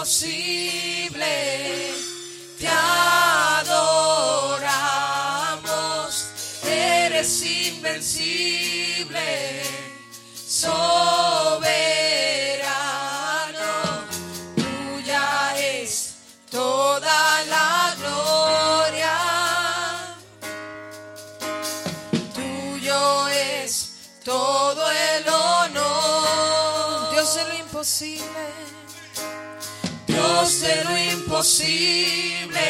imposible, te adoramos, eres invencible, soberano, tuya es toda la gloria, tuyo es todo el honor. Dios de lo imposible. De lo imposible,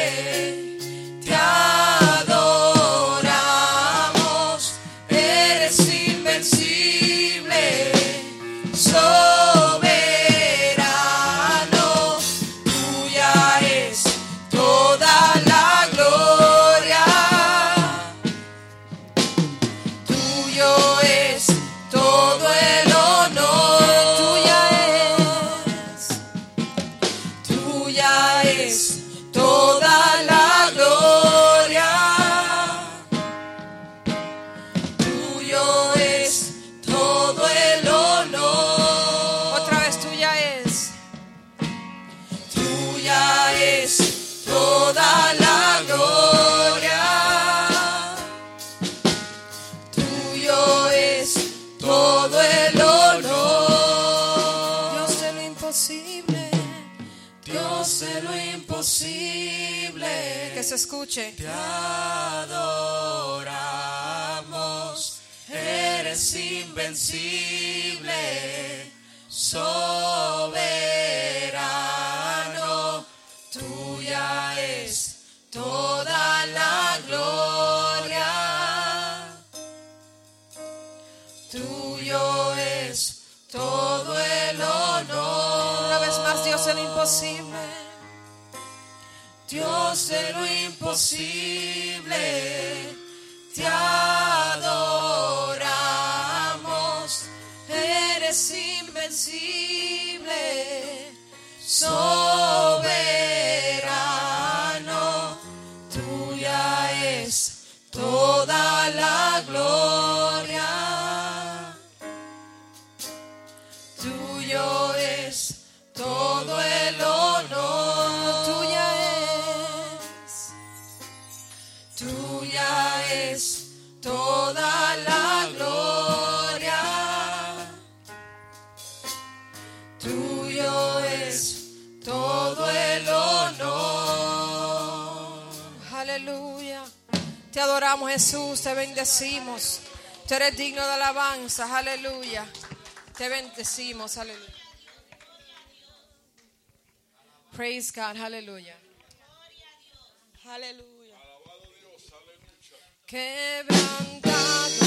escuche. Te adoramos, eres invencible, soberano, tuya es toda la gloria, tuyo es todo el honor. Una vez más, Dios de lo imposible. Dios de lo imposible, te adoramos, eres invencible, soberano, tuya es toda la gloria, Te adoramos Jesús, te bendecimos. Tú eres digno de alabanza. Aleluya. Te bendecimos. Aleluya. Praise God. Aleluya. Aleluya. Quebrantado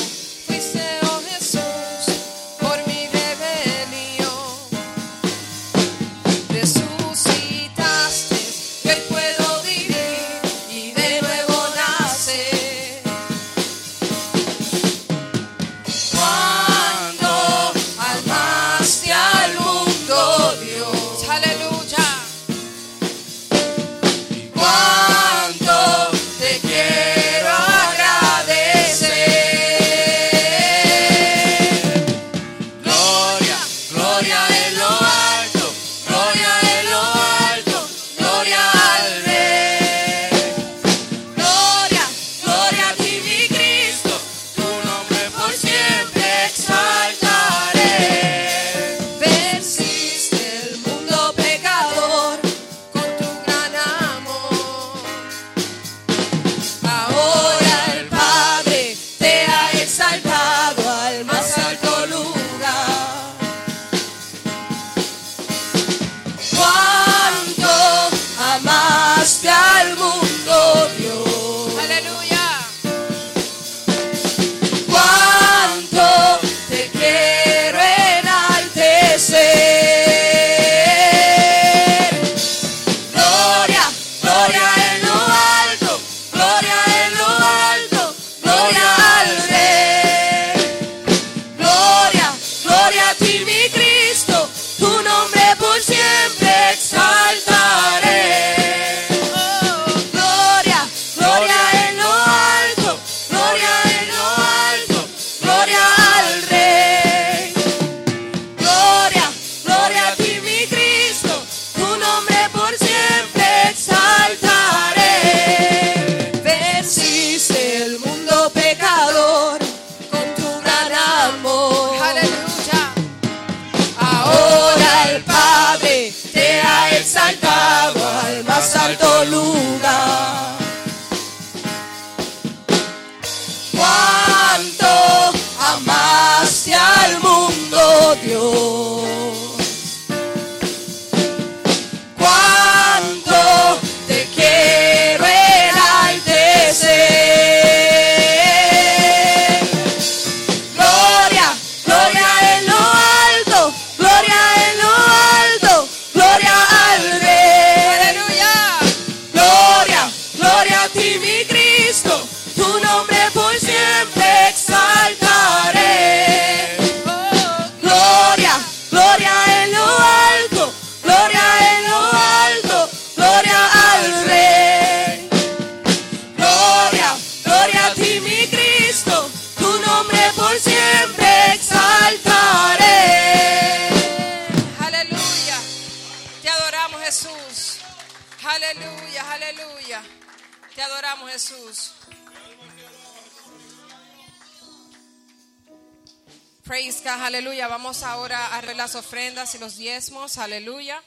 Aleluya.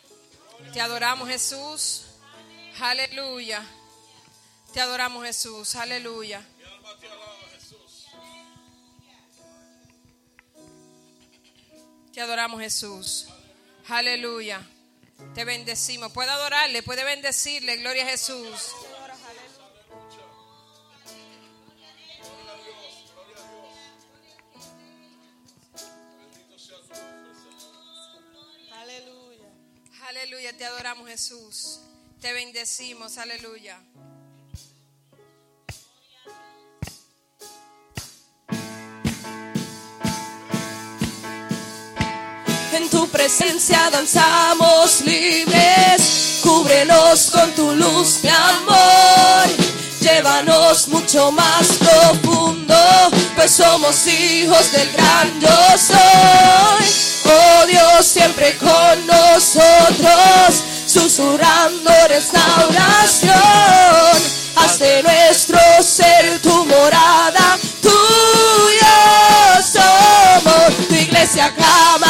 Te adoramos Jesús, aleluya. Te adoramos Jesús, aleluya. Te adoramos Jesús, aleluya. Te bendecimos. Puede adorarle, puede bendecirle, gloria a Jesús. aleluya, te adoramos Jesús. Te bendecimos, aleluya. En tu presencia danzamos libres, cúbrenos con tu luz, de amor, llévanos mucho más profundo pues somos hijos del gran yo soy. Oh Dios, siempre con nosotros, susurrando restauración. Haz de nuestro ser tu morada, tuyo somos. Tu iglesia clama.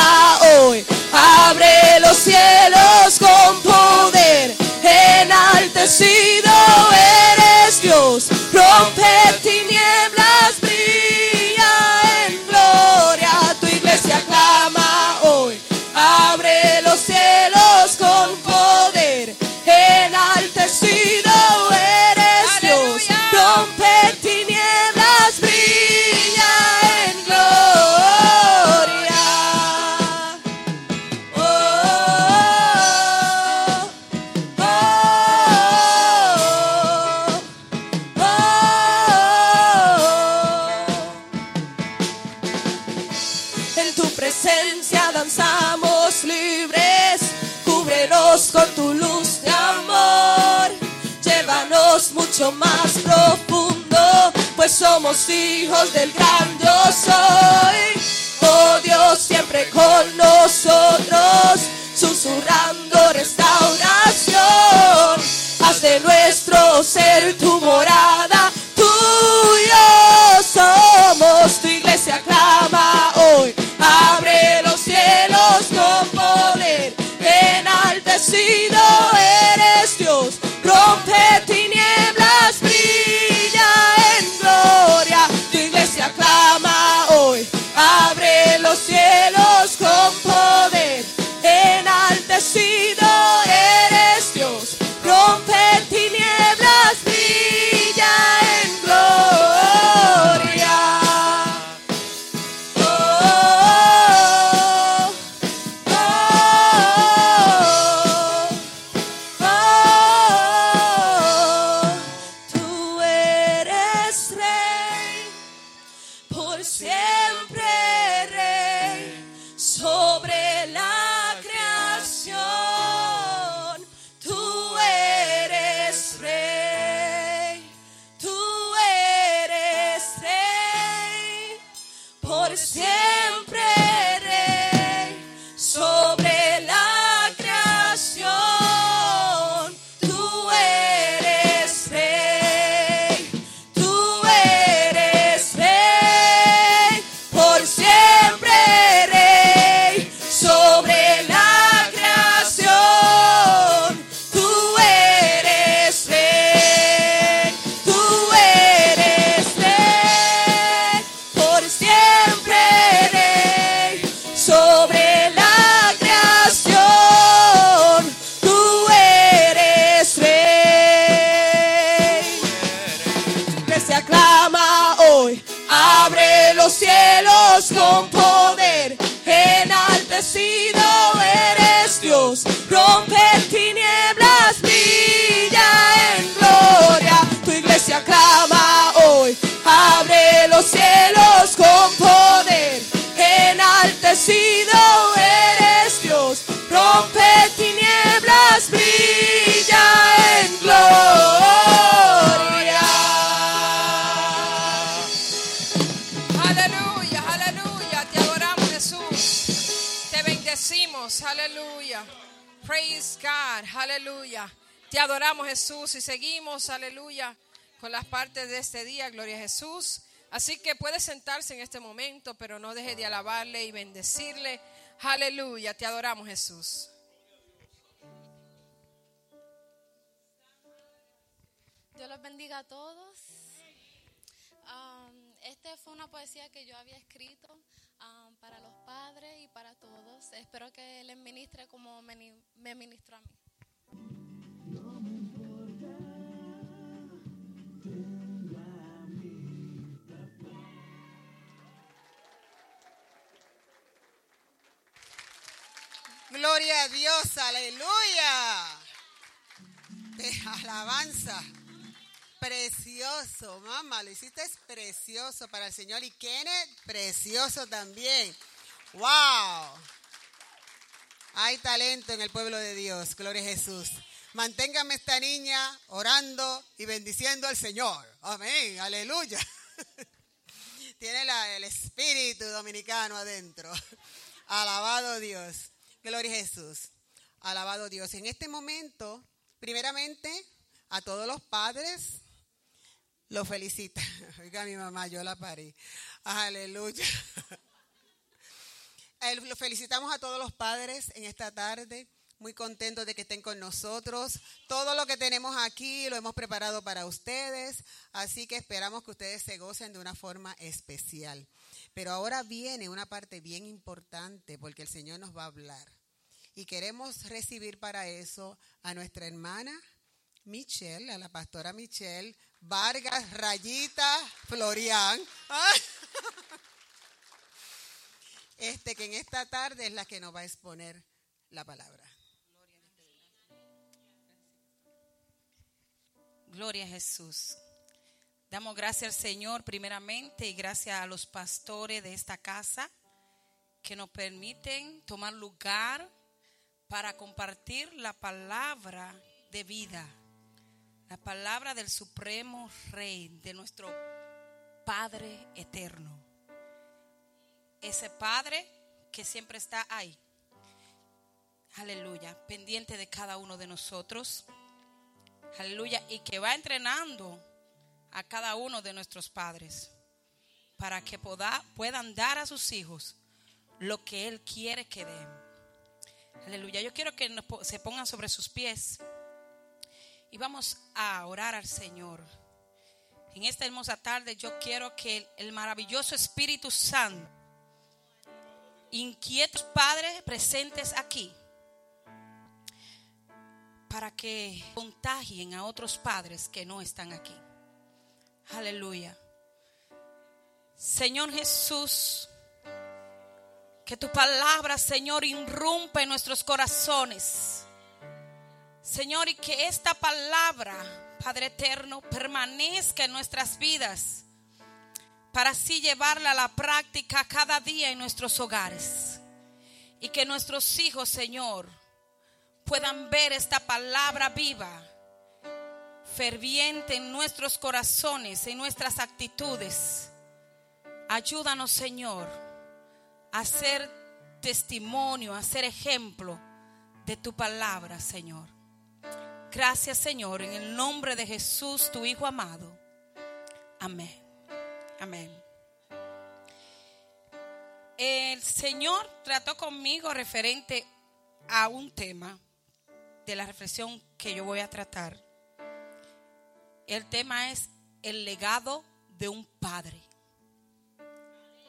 más profundo, pues somos hijos del gran yo soy. Oh Dios, siempre con nosotros, susurrando restauración. Haz de nuestro ser Dios, aleluya. Praise God, aleluya. Te adoramos Jesús y seguimos, aleluya, con las partes de este día, gloria a Jesús. Así que puede sentarse en este momento, pero no deje de alabarle y bendecirle. Aleluya, te adoramos Jesús. Dios los bendiga a todos. Esta fue una poesía que yo había escrito para los padres y para todos. Espero que les ministre como me, me ministró a mí. Gloria a Dios, aleluya. De alabanza. Precioso, mamá, lo hiciste es precioso para el Señor. Y Kenneth, precioso también. ¡Wow! Hay talento en el pueblo de Dios, gloria a Jesús. Manténgame esta niña orando y bendiciendo al Señor. Amén, aleluya. Tiene el espíritu dominicano adentro. Alabado Dios. Gloria a Jesús. Alabado Dios. En este momento, primeramente, a todos los padres, los felicita. Oiga, mi mamá, yo la parí. Aleluya. Lo felicitamos a todos los padres en esta tarde. Muy contentos de que estén con nosotros. Todo lo que tenemos aquí lo hemos preparado para ustedes. Así que esperamos que ustedes se gocen de una forma especial. Pero ahora viene una parte bien importante porque el Señor nos va a hablar. Y queremos recibir para eso a nuestra hermana Michelle, a la pastora Michelle Vargas Rayita Florian. Este que en esta tarde es la que nos va a exponer la palabra. Gloria a Jesús. Damos gracias al Señor primeramente y gracias a los pastores de esta casa que nos permiten tomar lugar para compartir la palabra de vida, la palabra del Supremo Rey, de nuestro Padre eterno. Ese Padre que siempre está ahí. Aleluya, pendiente de cada uno de nosotros. Aleluya, y que va entrenando a cada uno de nuestros padres para que puedan dar a sus hijos lo que Él quiere que den. Aleluya. Yo quiero que se pongan sobre sus pies y vamos a orar al Señor. En esta hermosa tarde yo quiero que el, maravilloso Espíritu Santo, inquietos padres presentes aquí, para que contagien a otros padres que no están aquí. Aleluya. Señor Jesús, que tu palabra, Señor, irrumpa en nuestros corazones. Señor, y que esta palabra, Padre eterno, permanezca en nuestras vidas para así llevarla a la práctica cada día en nuestros hogares. Y que nuestros hijos, Señor, puedan ver esta palabra viva ferviente en nuestros corazones, en nuestras actitudes. Ayúdanos, Señor, a ser testimonio, a ser ejemplo de tu palabra, Señor. Gracias, Señor, en el nombre de Jesús, tu Hijo amado. Amén. Amén. El Señor trató conmigo referente a un tema de la reflexión que yo voy a tratar. El tema es el legado de un padre.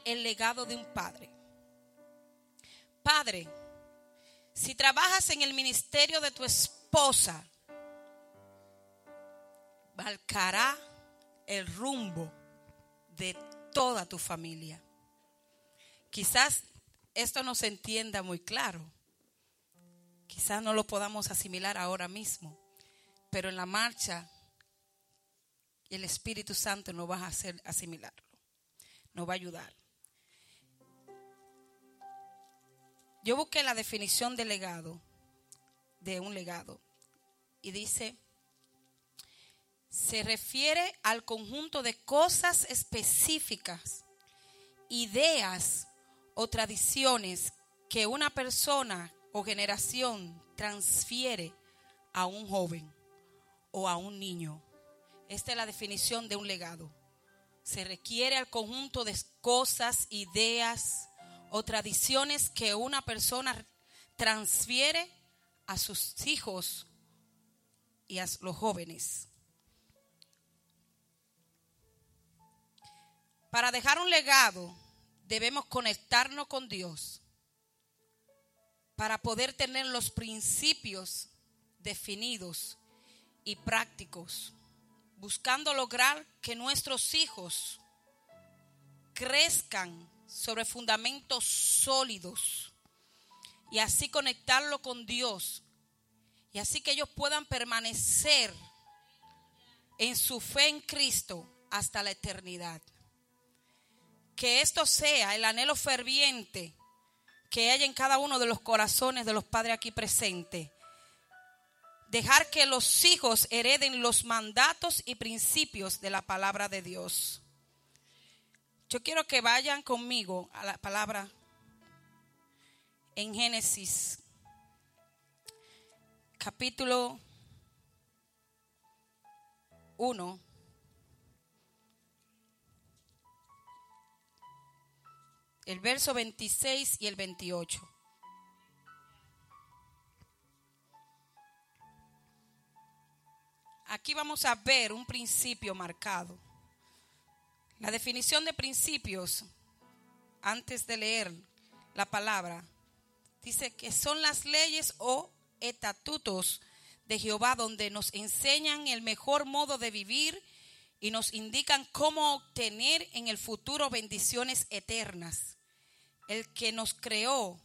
El legado de un padre. Padre, si trabajas en el ministerio de tu esposa, marcará el rumbo de toda tu familia. Quizás esto no se entienda muy claro. Quizás no lo podamos asimilar ahora mismo. Pero en la marcha el Espíritu Santo nos va a hacer asimilarlo. Nos va a ayudar. Yo busqué la definición de legado, de un legado, y dice, se refiere al conjunto de cosas específicas, ideas o tradiciones que una persona o generación transfiere a un joven o a un niño Esta es la definición de un legado. Se requiere al conjunto de cosas, ideas o tradiciones que una persona transfiere a sus hijos y a los jóvenes. Para dejar un legado debemos conectarnos con Dios para poder tener los principios definidos y prácticos, buscando lograr que nuestros hijos crezcan sobre fundamentos sólidos y así conectarlo con Dios y así que ellos puedan permanecer en su fe en Cristo hasta la eternidad. Que esto sea el anhelo ferviente que hay en cada uno de los corazones de los padres aquí presentes. Dejar que los hijos hereden los mandatos y principios de la palabra de Dios. Yo quiero que vayan conmigo a la palabra en Génesis capítulo 1 el verso 26 y el 28. Aquí vamos a ver un principio marcado. La definición de principios, antes de leer la palabra, dice que son las leyes o estatutos de Jehová donde nos enseñan el mejor modo de vivir y nos indican cómo obtener en el futuro bendiciones eternas. El que nos creó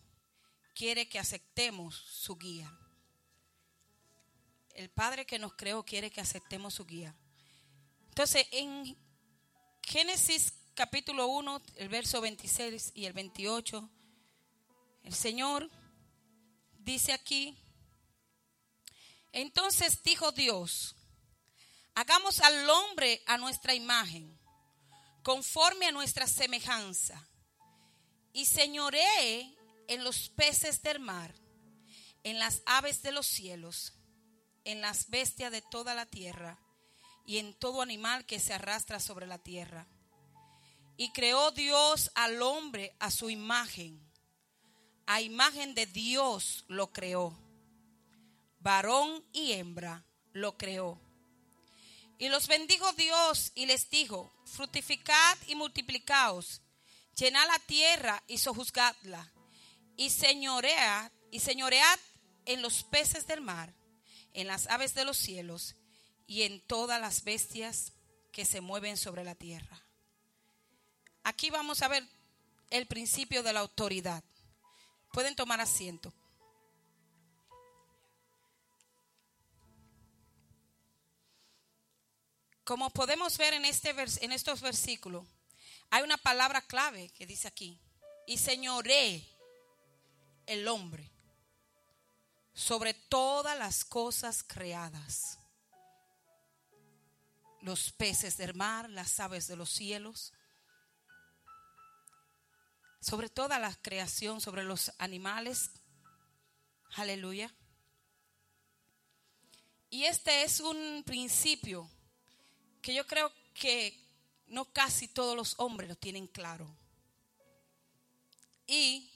quiere que aceptemos su guía. El Padre que nos creó quiere que aceptemos su guía. Entonces, en Génesis capítulo 1, el verso 26 y el 28, el Señor dice aquí, entonces dijo Dios, hagamos al hombre a nuestra imagen, conforme a nuestra semejanza y señoree en los peces del mar, en las aves de los cielos, en las bestias de toda la tierra y en todo animal que se arrastra sobre la tierra. Y creó Dios al hombre a su imagen. A imagen de Dios lo creó. Varón y hembra lo creó. Y los bendijo Dios y les dijo, fructificad y multiplicaos llenad la tierra y sojuzgadla, y señoread, y señoread en los peces del mar, en las aves de los cielos, y en todas las bestias que se mueven sobre la tierra. Aquí vamos a ver el principio de la autoridad. Pueden tomar asiento. Como podemos ver en, este, en estos versículos, hay una palabra clave que dice aquí. Y señoré el hombre sobre todas las cosas creadas. Los peces del mar, las aves de los cielos. Sobre toda la creación, sobre los animales. Aleluya. Y este es un principio que yo creo que no casi todos los hombres lo tienen claro. Y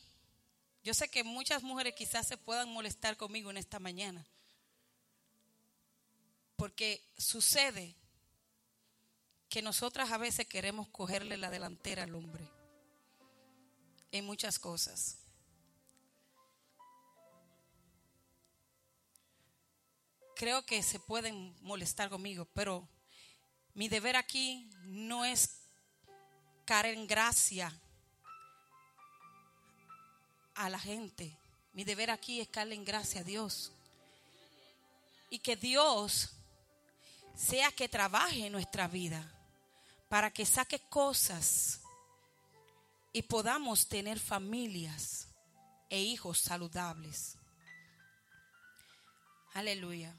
yo sé que muchas mujeres quizás se puedan molestar conmigo en esta mañana. Porque sucede que nosotras a veces queremos cogerle la delantera al hombre en muchas cosas. Creo que se pueden molestar conmigo, pero mi deber aquí no es caer en gracia a la gente. Mi deber aquí es caer en gracia a Dios. Y que Dios sea que trabaje en nuestra vida para que saque cosas y podamos tener familias e hijos saludables. Aleluya.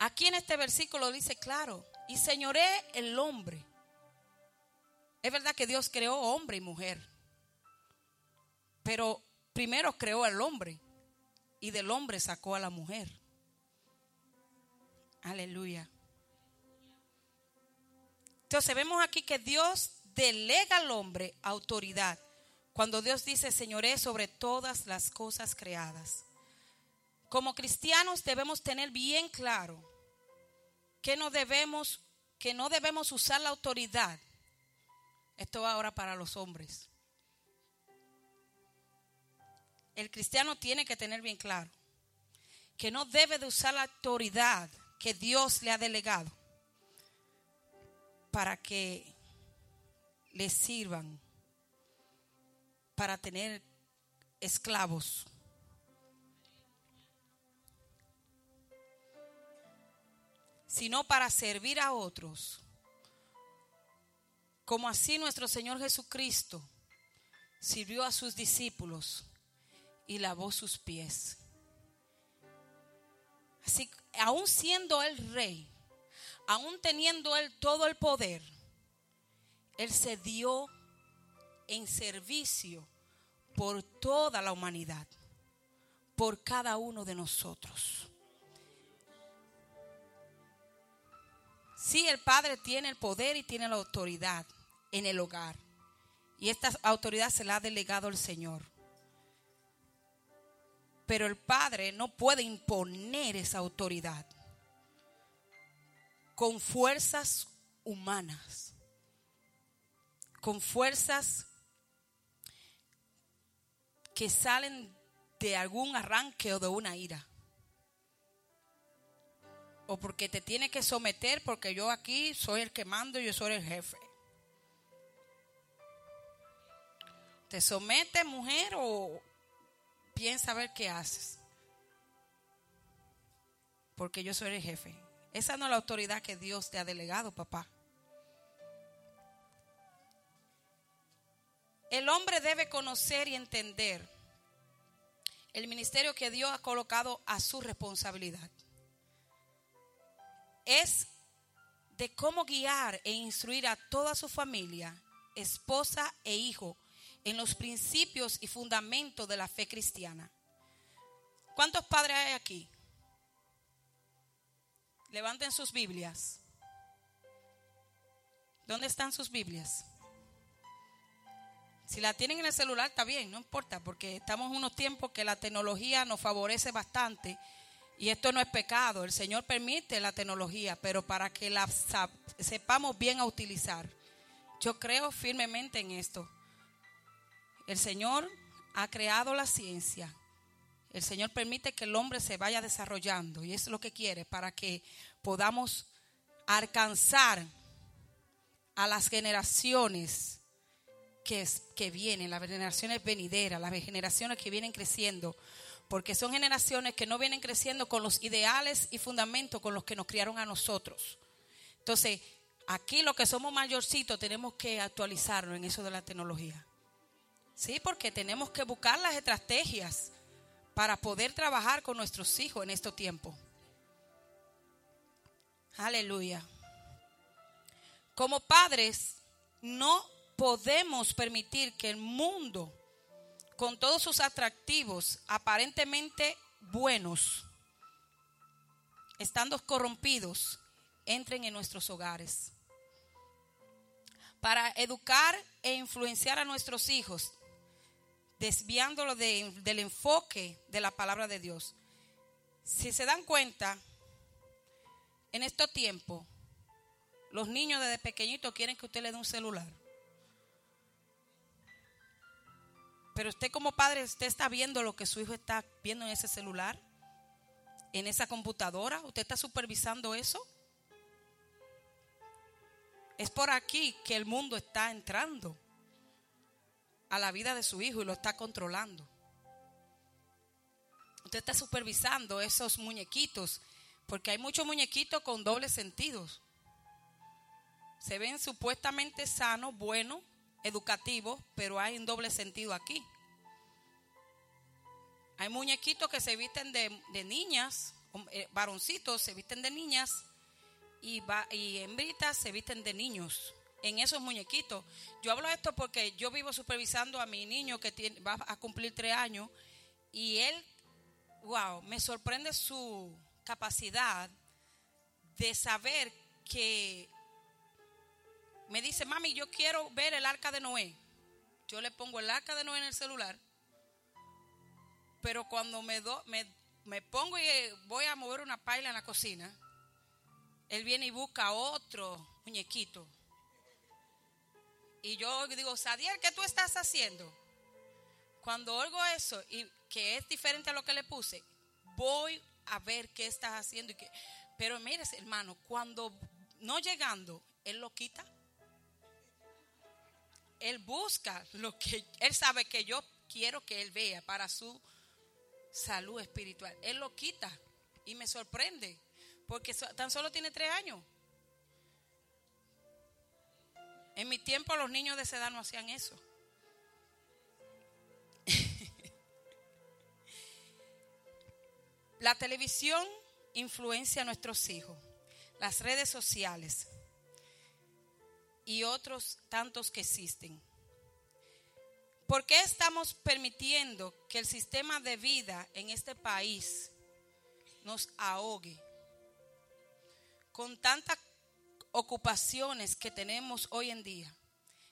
Aquí en este versículo dice claro, y señoré el hombre. Es verdad que Dios creó hombre y mujer, pero primero creó al hombre y del hombre sacó a la mujer. Aleluya. Entonces vemos aquí que Dios delega al hombre autoridad. Cuando Dios dice, Señoré sobre todas las cosas creadas. Como cristianos debemos tener bien claro que no debemos, que no debemos usar la autoridad. Esto va ahora para los hombres. El cristiano tiene que tener bien claro que no debe de usar la autoridad que Dios le ha delegado para que le sirvan, para tener esclavos. sino para servir a otros, como así nuestro Señor Jesucristo sirvió a sus discípulos y lavó sus pies. Así, aún siendo el rey, aún teniendo él todo el poder, él se dio en servicio por toda la humanidad, por cada uno de nosotros. Sí, el Padre tiene el poder y tiene la autoridad en el hogar. Y esta autoridad se la ha delegado el Señor. Pero el Padre no puede imponer esa autoridad con fuerzas humanas, con fuerzas que salen de algún arranque o de una ira o porque te tiene que someter porque yo aquí soy el que mando yo soy el jefe. ¿Te somete mujer o piensa a ver qué haces? Porque yo soy el jefe. Esa no es la autoridad que Dios te ha delegado, papá. El hombre debe conocer y entender el ministerio que Dios ha colocado a su responsabilidad es de cómo guiar e instruir a toda su familia, esposa e hijo, en los principios y fundamentos de la fe cristiana. ¿Cuántos padres hay aquí? Levanten sus Biblias. ¿Dónde están sus Biblias? Si la tienen en el celular está bien, no importa, porque estamos en unos tiempos que la tecnología nos favorece bastante y esto no es pecado, el Señor permite la tecnología, pero para que la sepamos bien a utilizar. Yo creo firmemente en esto. El Señor ha creado la ciencia. El Señor permite que el hombre se vaya desarrollando y es lo que quiere para que podamos alcanzar a las generaciones que, vienen, las generaciones venideras, las generaciones que vienen creciendo porque son generaciones que no vienen creciendo con los ideales y fundamentos con los que nos criaron a nosotros. Entonces, aquí los que somos mayorcitos tenemos que actualizarnos en eso de la tecnología. Sí, porque tenemos que buscar las estrategias para poder trabajar con nuestros hijos en estos tiempos. Aleluya. Como padres, no podemos permitir que el mundo con todos sus atractivos aparentemente buenos, estando corrompidos, entren en nuestros hogares. Para educar e influenciar a nuestros hijos, desviándolo del enfoque de la palabra de Dios. Si se dan cuenta, en estos tiempos, los niños desde pequeñitos quieren que usted le dé un celular. Pero usted como padre, usted está viendo lo que su hijo está viendo en ese celular, en esa computadora. ¿Usted está supervisando eso? Es por aquí que el mundo está entrando a la vida de su hijo y lo está controlando. Usted está supervisando esos muñequitos, porque hay muchos muñequitos con dobles sentidos. Se ven supuestamente sanos, buenos, educativo, pero hay un doble sentido aquí. Hay muñequitos que se visten de, niñas, eh, varoncitos se visten de niñas y, y hembritas se visten de niños en esos muñequitos. Yo hablo de esto porque yo vivo supervisando a mi niño que tiene, va a cumplir tres años y él, wow, me sorprende su capacidad de saber que me dice, mami, yo quiero ver el arca de Noé. Yo le pongo el arca de Noé en el celular. Pero cuando me, do, me, me pongo y voy a mover una paila en la cocina, él viene y busca otro muñequito. Y yo digo, Sadiel, ¿qué tú estás haciendo? Cuando oigo eso y que es diferente a lo que le puse, voy a ver qué estás haciendo. Y que, pero mire, hermano, cuando no llegando, él lo quita. Él busca lo que él sabe que yo quiero que él vea para su salud espiritual. Él lo quita y me sorprende porque tan solo tiene tres años. En mi tiempo los niños de esa edad no hacían eso. La televisión influencia a nuestros hijos, las redes sociales y otros tantos que existen. ¿Por qué estamos permitiendo que el sistema de vida en este país nos ahogue con tantas ocupaciones que tenemos hoy en día?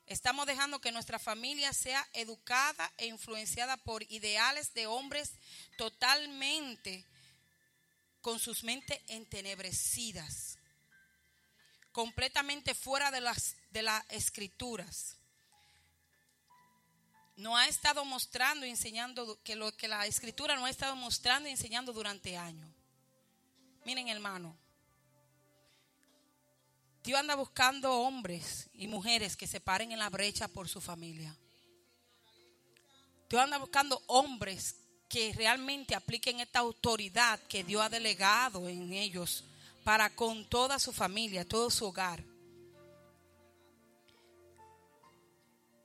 Estamos dejando que nuestra familia sea educada e influenciada por ideales de hombres totalmente con sus mentes entenebrecidas, completamente fuera de las, de las escrituras. No ha estado mostrando y enseñando que lo que la escritura no ha estado mostrando y enseñando durante años. Miren, hermano, Dios anda buscando hombres y mujeres que se paren en la brecha por su familia. Dios anda buscando hombres que realmente apliquen esta autoridad que Dios ha delegado en ellos para con toda su familia, todo su hogar.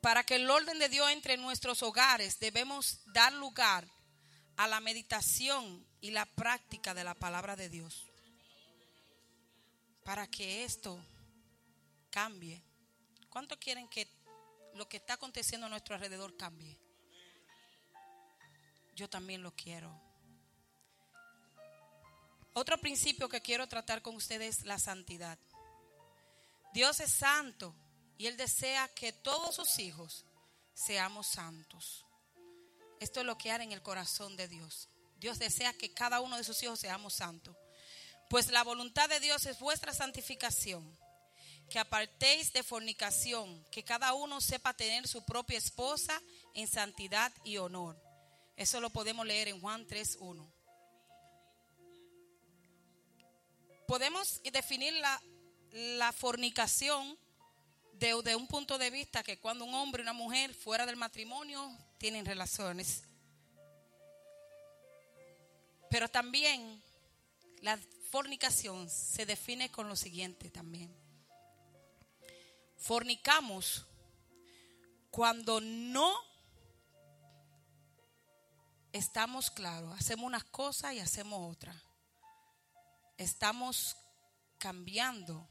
Para que el orden de Dios entre nuestros hogares debemos dar lugar a la meditación y la práctica de la palabra de Dios. Para que esto cambie. ¿Cuánto quieren que lo que está aconteciendo a nuestro alrededor cambie? yo también lo quiero. Otro principio que quiero tratar con ustedes es la santidad. Dios es santo y Él desea que todos sus hijos seamos santos. Esto es lo que hará en el corazón de Dios. Dios desea que cada uno de sus hijos seamos santos. Pues la voluntad de Dios es vuestra santificación, que apartéis de fornicación, que cada uno sepa tener su propia esposa en santidad y honor eso lo podemos leer en Juan 3.1. Podemos definir la, la fornicación de, de, un punto de vista que cuando un hombre y una mujer fuera del matrimonio tienen relaciones. Pero también la fornicación se define con lo siguiente también. Fornicamos cuando no estamos claros, hacemos unas cosas y hacemos otras. Estamos cambiando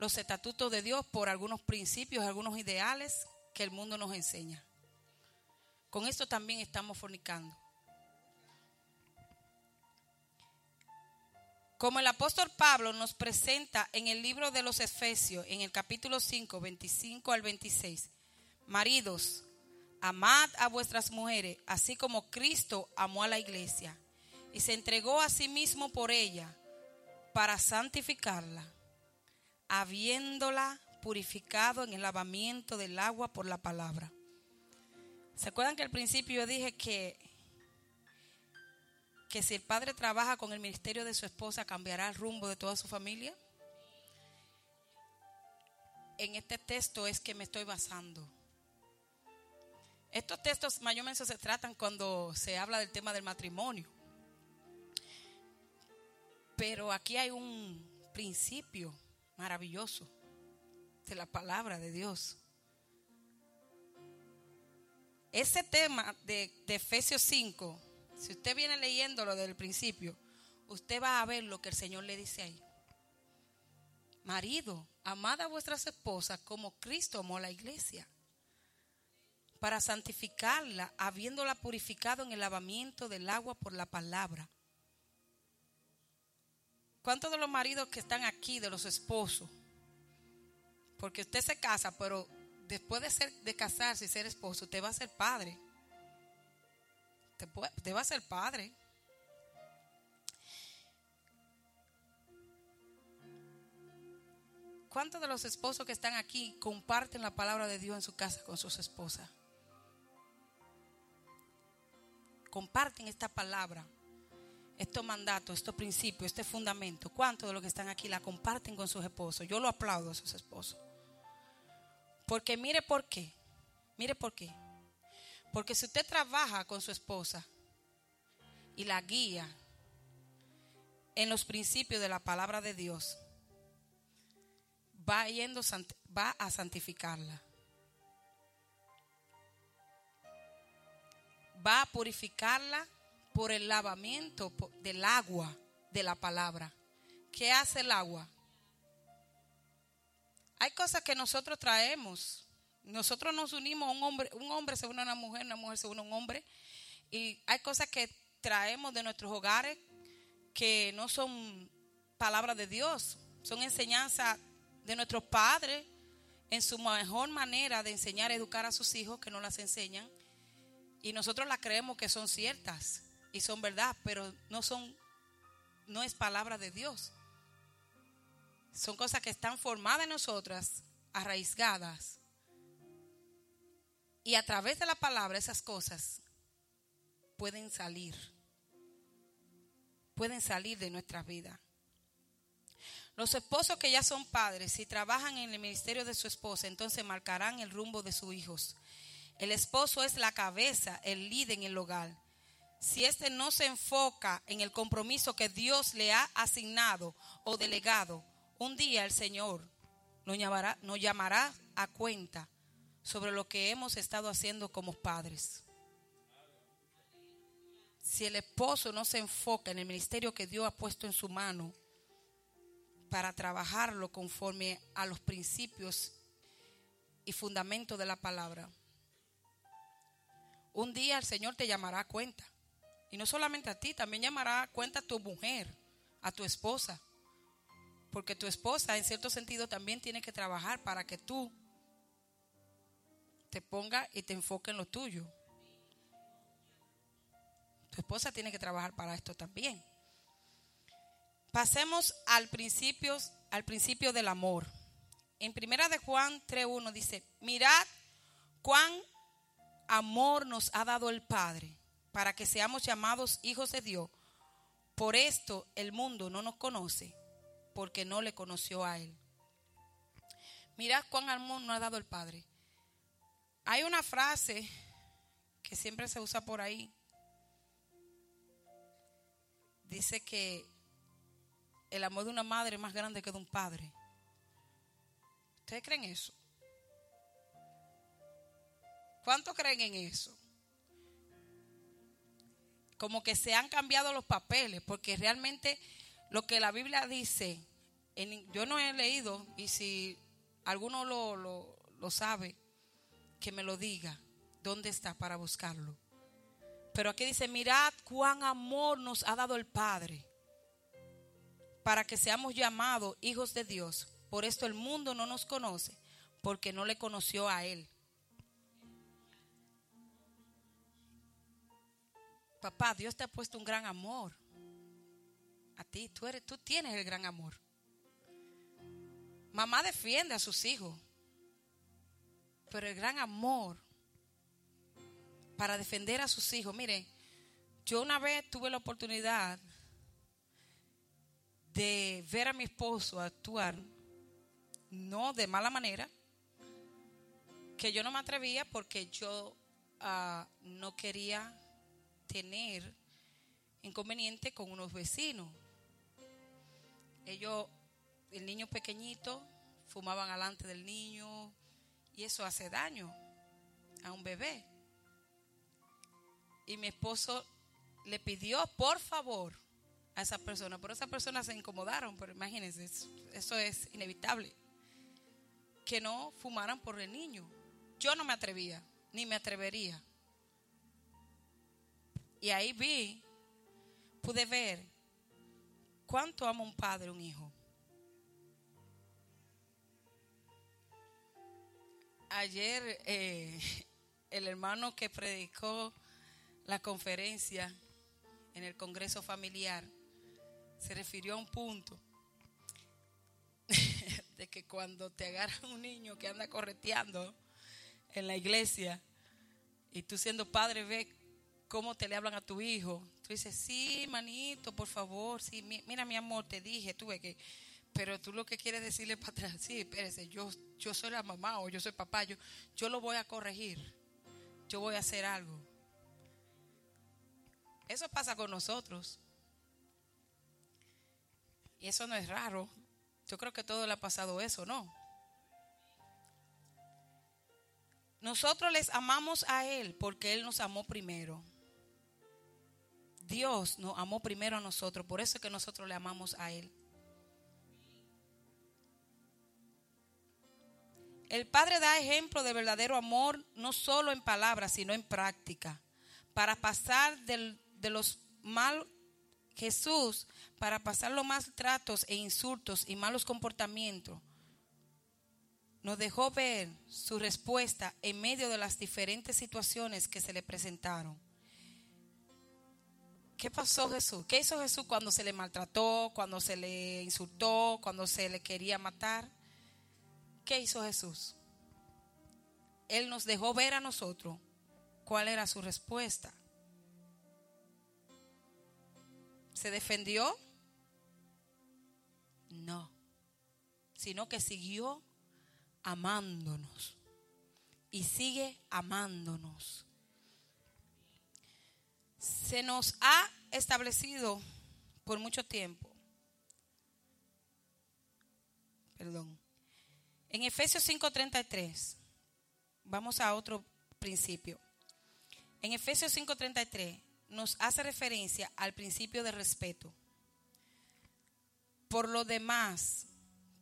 los estatutos de Dios por algunos principios, algunos ideales que el mundo nos enseña. Con esto también estamos fornicando. Como el apóstol Pablo nos presenta en el libro de los Efesios, en el capítulo 5, 25 al 26, maridos, Amad a vuestras mujeres, así como Cristo amó a la iglesia y se entregó a sí mismo por ella para santificarla, habiéndola purificado en el lavamiento del agua por la palabra. ¿Se acuerdan que al principio yo dije que, que si el padre trabaja con el ministerio de su esposa cambiará el rumbo de toda su familia? En este texto es que me estoy basando. Estos textos mayormente se tratan cuando se habla del tema del matrimonio. Pero aquí hay un principio maravilloso de la palabra de Dios. Ese tema de, de, Efesios 5, si usted viene leyéndolo desde el principio, usted va a ver lo que el Señor le dice ahí. Marido, amad a vuestras esposas como Cristo amó la iglesia para santificarla, habiéndola purificado en el lavamiento del agua por la palabra. ¿Cuántos de los maridos que están aquí, de los esposos, Porque usted se casa, pero después de, casarse y ser esposo, usted va a ser padre. Usted, puede- usted va a ser padre. ¿Cuántos de los esposos que están aquí comparten la palabra de Dios en su casa con sus esposas? Comparten esta palabra, estos mandatos, estos principios, este fundamento. ¿Cuántos de los que están aquí la comparten con sus esposos? Yo lo aplaudo a sus esposos. Porque mire por qué. Mire por qué. Porque si usted trabaja con su esposa y la guía en los principios de la palabra de Dios, va, yendo, va a santificarla. Va a purificarla por el lavamiento del agua de la palabra. ¿Qué hace el agua? Hay cosas que nosotros traemos. Nosotros nos unimos a un hombre, un hombre se une a una mujer, una mujer se une a un hombre. Y hay cosas que traemos de nuestros hogares que no son palabras de Dios, son enseñanzas de nuestros padres en su mejor manera de enseñar, educar a sus hijos que no las enseñan. Y nosotros las creemos que son ciertas y son verdad, pero no son, no es palabra de Dios. Son cosas que están formadas en nosotras, arraigadas. Y a través de la palabra esas cosas pueden salir. Pueden salir de nuestra vida. Los esposos que ya son padres, si trabajan en el ministerio de su esposa, entonces marcarán el rumbo de sus hijos. El esposo es la cabeza, el líder en el hogar. Si éste no se enfoca en el compromiso que Dios le ha asignado o delegado, un día el Señor nos llamará, nos llamará a cuenta sobre lo que hemos estado haciendo como padres. Si el esposo no se enfoca en el ministerio que Dios ha puesto en su mano para trabajarlo conforme a los principios y fundamentos de la palabra, un día el Señor te llamará a cuenta. Y no solamente a ti, también llamará a cuenta a tu mujer, a tu esposa. Porque tu esposa, en cierto sentido, también tiene que trabajar para que tú te ponga y te enfoque en lo tuyo. Tu esposa tiene que trabajar para esto también. Pasemos al principio, al principio del amor. En primera de Juan 3.1 dice, mirad cuán amor nos ha dado el Padre para que seamos llamados hijos de Dios. Por esto el mundo no nos conoce, porque no le conoció a Él. Mirad cuán amor nos ha dado el Padre. Hay una frase que siempre se usa por ahí. Dice que el amor de una madre es más grande que de un padre. ¿Ustedes creen eso? ¿Cuántos creen en eso? Como que se han cambiado los papeles, porque realmente lo que la Biblia dice, yo no he leído, y si alguno lo, lo- lo sabe, que me lo diga, ¿dónde está para buscarlo? Pero aquí dice, mirad cuán amor nos ha dado el Padre para que seamos llamados hijos de Dios. Por esto el mundo no nos conoce, porque no le conoció a Él. Papá, Dios te ha puesto un gran amor. A ti, tú, eres, tú tienes el gran amor. Mamá defiende a sus hijos. Pero el gran amor para defender a sus hijos. Mire, yo una vez tuve la oportunidad de ver a mi esposo actuar, no de mala manera, que yo no me atrevía porque yo ah, no quería tener inconveniente con unos vecinos. Ellos, el niño pequeñito, fumaban alante del niño y eso hace daño a un bebé. Y mi esposo le pidió, por favor, a esa persona, pero esas personas se incomodaron, pero imagínense, eso, eso es inevitable, que no fumaran por el niño. Yo no me atrevía, ni me atrevería. Y ahí vi, pude ver cuánto ama un padre un hijo. ayer eh, el hermano que predicó la conferencia en el Congreso Familiar se refirió a un punto de que cuando te agarra un niño que anda correteando en la iglesia y tú siendo padre ve cómo te le hablan a tu hijo, tú dices, sí, manito, por favor, sí, mira mi amor, te dije, tuve que, pero tú lo que quieres decirle para atrás, sí, espérese, yo, yo soy la mamá o yo soy papá, yo, yo lo voy a corregir, yo voy a hacer algo. Eso pasa con nosotros. Y eso no es raro. Yo creo que todo le ha pasado eso, ¿no? Nosotros les amamos a Él porque Él nos amó primero. Dios nos amó primero a nosotros, por eso es que nosotros le amamos a Él. El Padre da ejemplo de verdadero amor no solo en palabras, sino en práctica. Para pasar de los mal Jesús, para pasar los maltratos e insultos y malos comportamientos, nos dejó ver su respuesta en medio de las diferentes situaciones que se le presentaron. ¿Qué pasó Jesús? ¿Qué hizo Jesús cuando se le maltrató, cuando se le insultó, cuando se le quería matar? ¿Qué hizo Jesús? Él nos dejó ver a nosotros cuál era su respuesta. ¿Se defendió? No, sino que siguió amándonos y sigue amándonos. Se nos ha establecido por mucho tiempo, perdón, en Efesios 5:33, vamos a otro principio. En Efesios 5:33 nos hace referencia al principio de respeto. Por lo demás,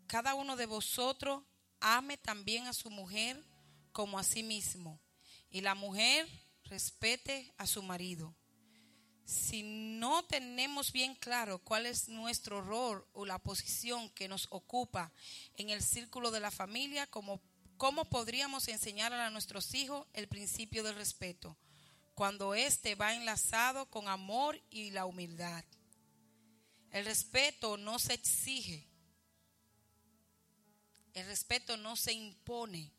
cada uno de vosotros ame también a su mujer como a sí mismo, y la mujer respete a su marido. Si no tenemos bien claro cuál es nuestro rol o la posición que nos ocupa en el círculo de la familia, ¿cómo, cómo podríamos enseñar a nuestros hijos el principio del respeto? Cuando éste va enlazado con amor y la humildad. El respeto no se exige, el respeto no se impone.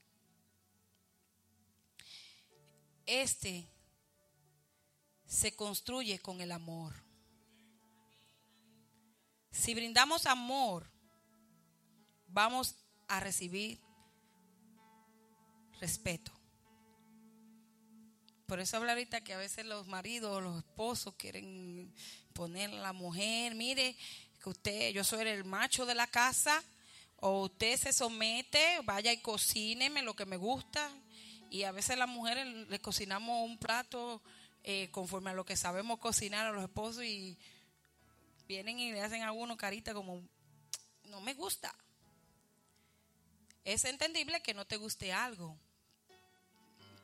Este se construye con el amor. Si brindamos amor, vamos a recibir respeto. Por eso habla ahorita que a veces los maridos o los esposos quieren poner a la mujer, mire, que usted, yo soy el macho de la casa, o usted se somete, vaya y cocíneme lo que me gusta. Y a veces las mujeres le cocinamos un plato eh, conforme a lo que sabemos cocinar a los esposos y vienen y le hacen a uno carita como, no me gusta. Es entendible que no te guste algo,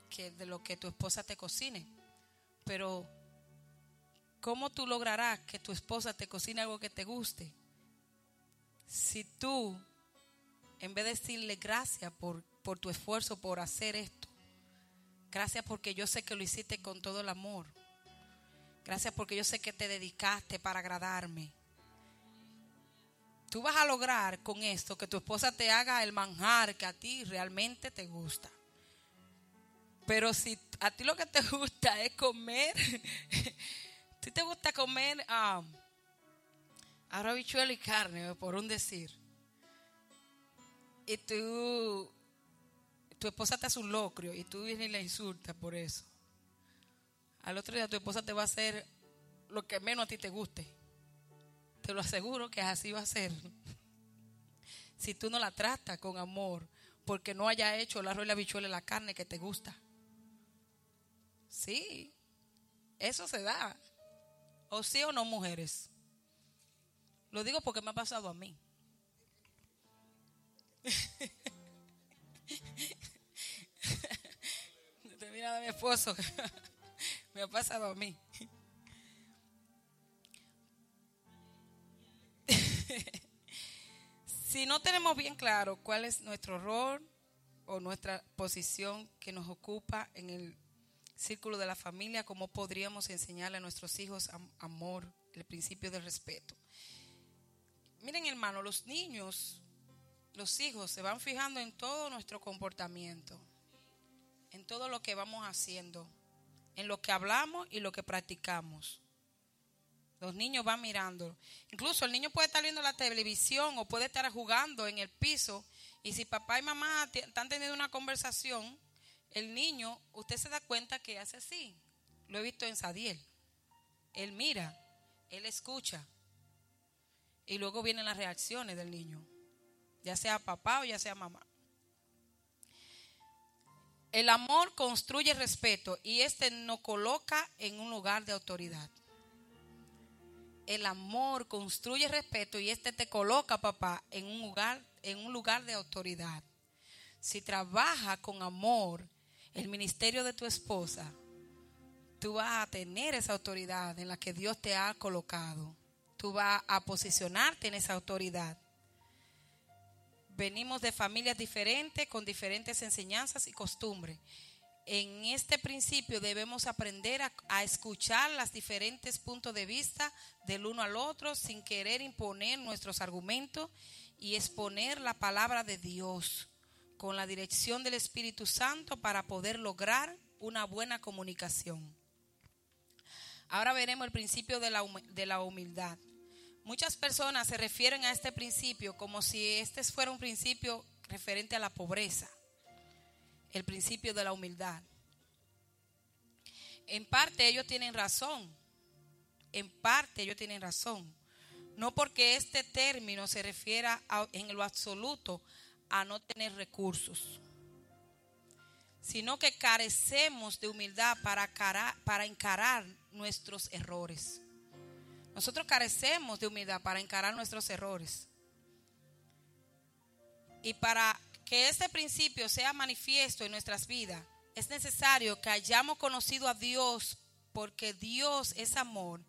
que de lo que tu esposa te cocine, pero ¿cómo tú lograrás que tu esposa te cocine algo que te guste? Si tú en vez de decirle gracias por, por tu esfuerzo por hacer esto, gracias porque yo sé que lo hiciste con todo el amor, gracias porque yo sé que te dedicaste para agradarme. Tú vas a lograr con esto que tu esposa te haga el manjar que a ti realmente te gusta. Pero si a ti lo que te gusta es comer, si te gusta comer um, arroz, y carne, por un decir, y tú, tu esposa te hace un locrio y tú vienes y la insultas por eso. Al otro día tu esposa te va a hacer lo que menos a ti te guste. Te lo aseguro que así va a ser. Si tú no la tratas con amor, porque no haya hecho la arroz y la bichuela la carne que te gusta. Sí, eso se da. O sí o no, mujeres. Lo digo porque me ha pasado a mí. Te mira a mi esposo. Me ha pasado a mí. si no tenemos bien claro cuál es nuestro rol o nuestra posición que nos ocupa en el círculo de la familia, cómo podríamos enseñarle a nuestros hijos amor, el principio del respeto. Miren hermano, los niños, los hijos se van fijando en todo nuestro comportamiento, en todo lo que vamos haciendo, en lo que hablamos y lo que practicamos. Los niños van mirando. Incluso el niño puede estar viendo la televisión o puede estar jugando en el piso. Y si papá y mamá están teniendo una conversación, el niño, usted se da cuenta que hace así. Lo he visto en Sadiel. Él mira, él escucha. Y luego vienen las reacciones del niño, ya sea papá o ya sea mamá. El amor construye respeto y este nos coloca en un lugar de autoridad. El amor construye respeto y este te coloca, papá, en un lugar, en un lugar de autoridad. Si trabaja con amor el ministerio de tu esposa, tú vas a tener esa autoridad en la que Dios te ha colocado. Tú vas a posicionarte en esa autoridad. Venimos de familias diferentes, con diferentes enseñanzas y costumbres. En este principio debemos aprender a, escuchar los diferentes puntos de vista del uno al otro sin querer imponer nuestros argumentos y exponer la palabra de Dios con la dirección del Espíritu Santo para poder lograr una buena comunicación. Ahora veremos el principio de la, de la humildad. Muchas personas se refieren a este principio como si este fuera un principio referente a la pobreza, el principio de la humildad. En parte ellos tienen razón, en parte ellos tienen razón. No porque este término se refiera en lo absoluto a no tener recursos, sino que carecemos de humildad para, para encarar nuestros errores. Nosotros carecemos de humildad para encarar nuestros errores. Y para que este principio sea manifiesto en nuestras vidas, es necesario que hayamos conocido a Dios porque Dios es amor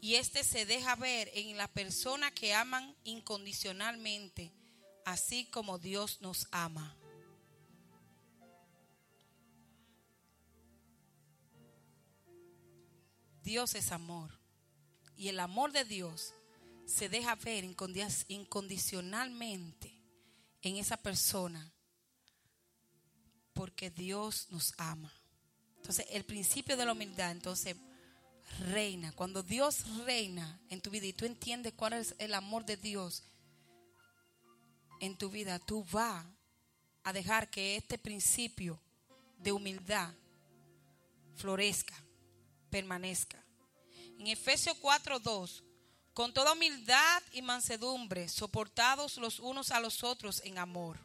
y este se deja ver en las personas que aman incondicionalmente, así como Dios nos ama. Dios es amor y el amor de Dios se deja ver incondicionalmente en esa persona porque Dios nos ama. Entonces, el principio de la humildad, entonces, reina. Cuando Dios reina en tu vida y tú entiendes cuál es el amor de Dios en tu vida, tú vas a dejar que este principio de humildad florezca, permanezca. En Efesios 4:2, con toda humildad y mansedumbre, soportados los unos a los otros en amor.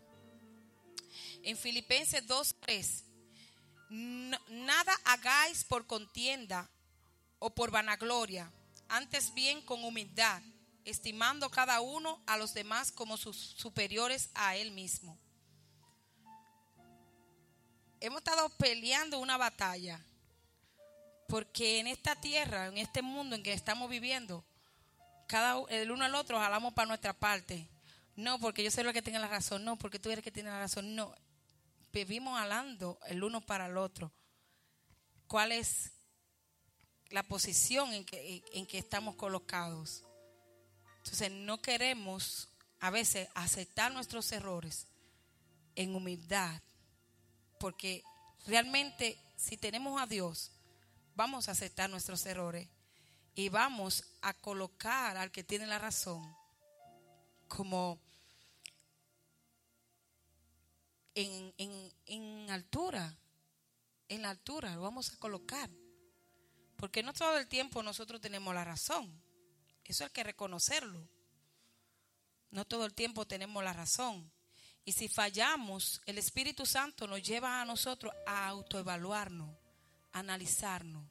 En Filipenses 2:3, nada hagáis por contienda o por vanagloria, antes bien con humildad, estimando cada uno a los demás como sus superiores a él mismo. Hemos estado peleando una batalla porque en esta tierra, en este mundo en que estamos viviendo, cada el uno al otro jalamos para nuestra parte. No, porque yo soy el que tiene la razón. No, porque tú eres el que tiene la razón. No. Vivimos hablando el uno para el otro. ¿Cuál es la posición en que, en que estamos colocados? Entonces, no queremos a veces aceptar nuestros errores en humildad. Porque realmente, si tenemos a Dios, vamos a aceptar nuestros errores y vamos a colocar al que tiene la razón como en, en altura, en la altura, lo vamos a colocar. Porque no todo el tiempo nosotros tenemos la razón. Eso hay que reconocerlo. No todo el tiempo tenemos la razón. Y si fallamos, el Espíritu Santo nos lleva a nosotros a autoevaluarnos analizarnos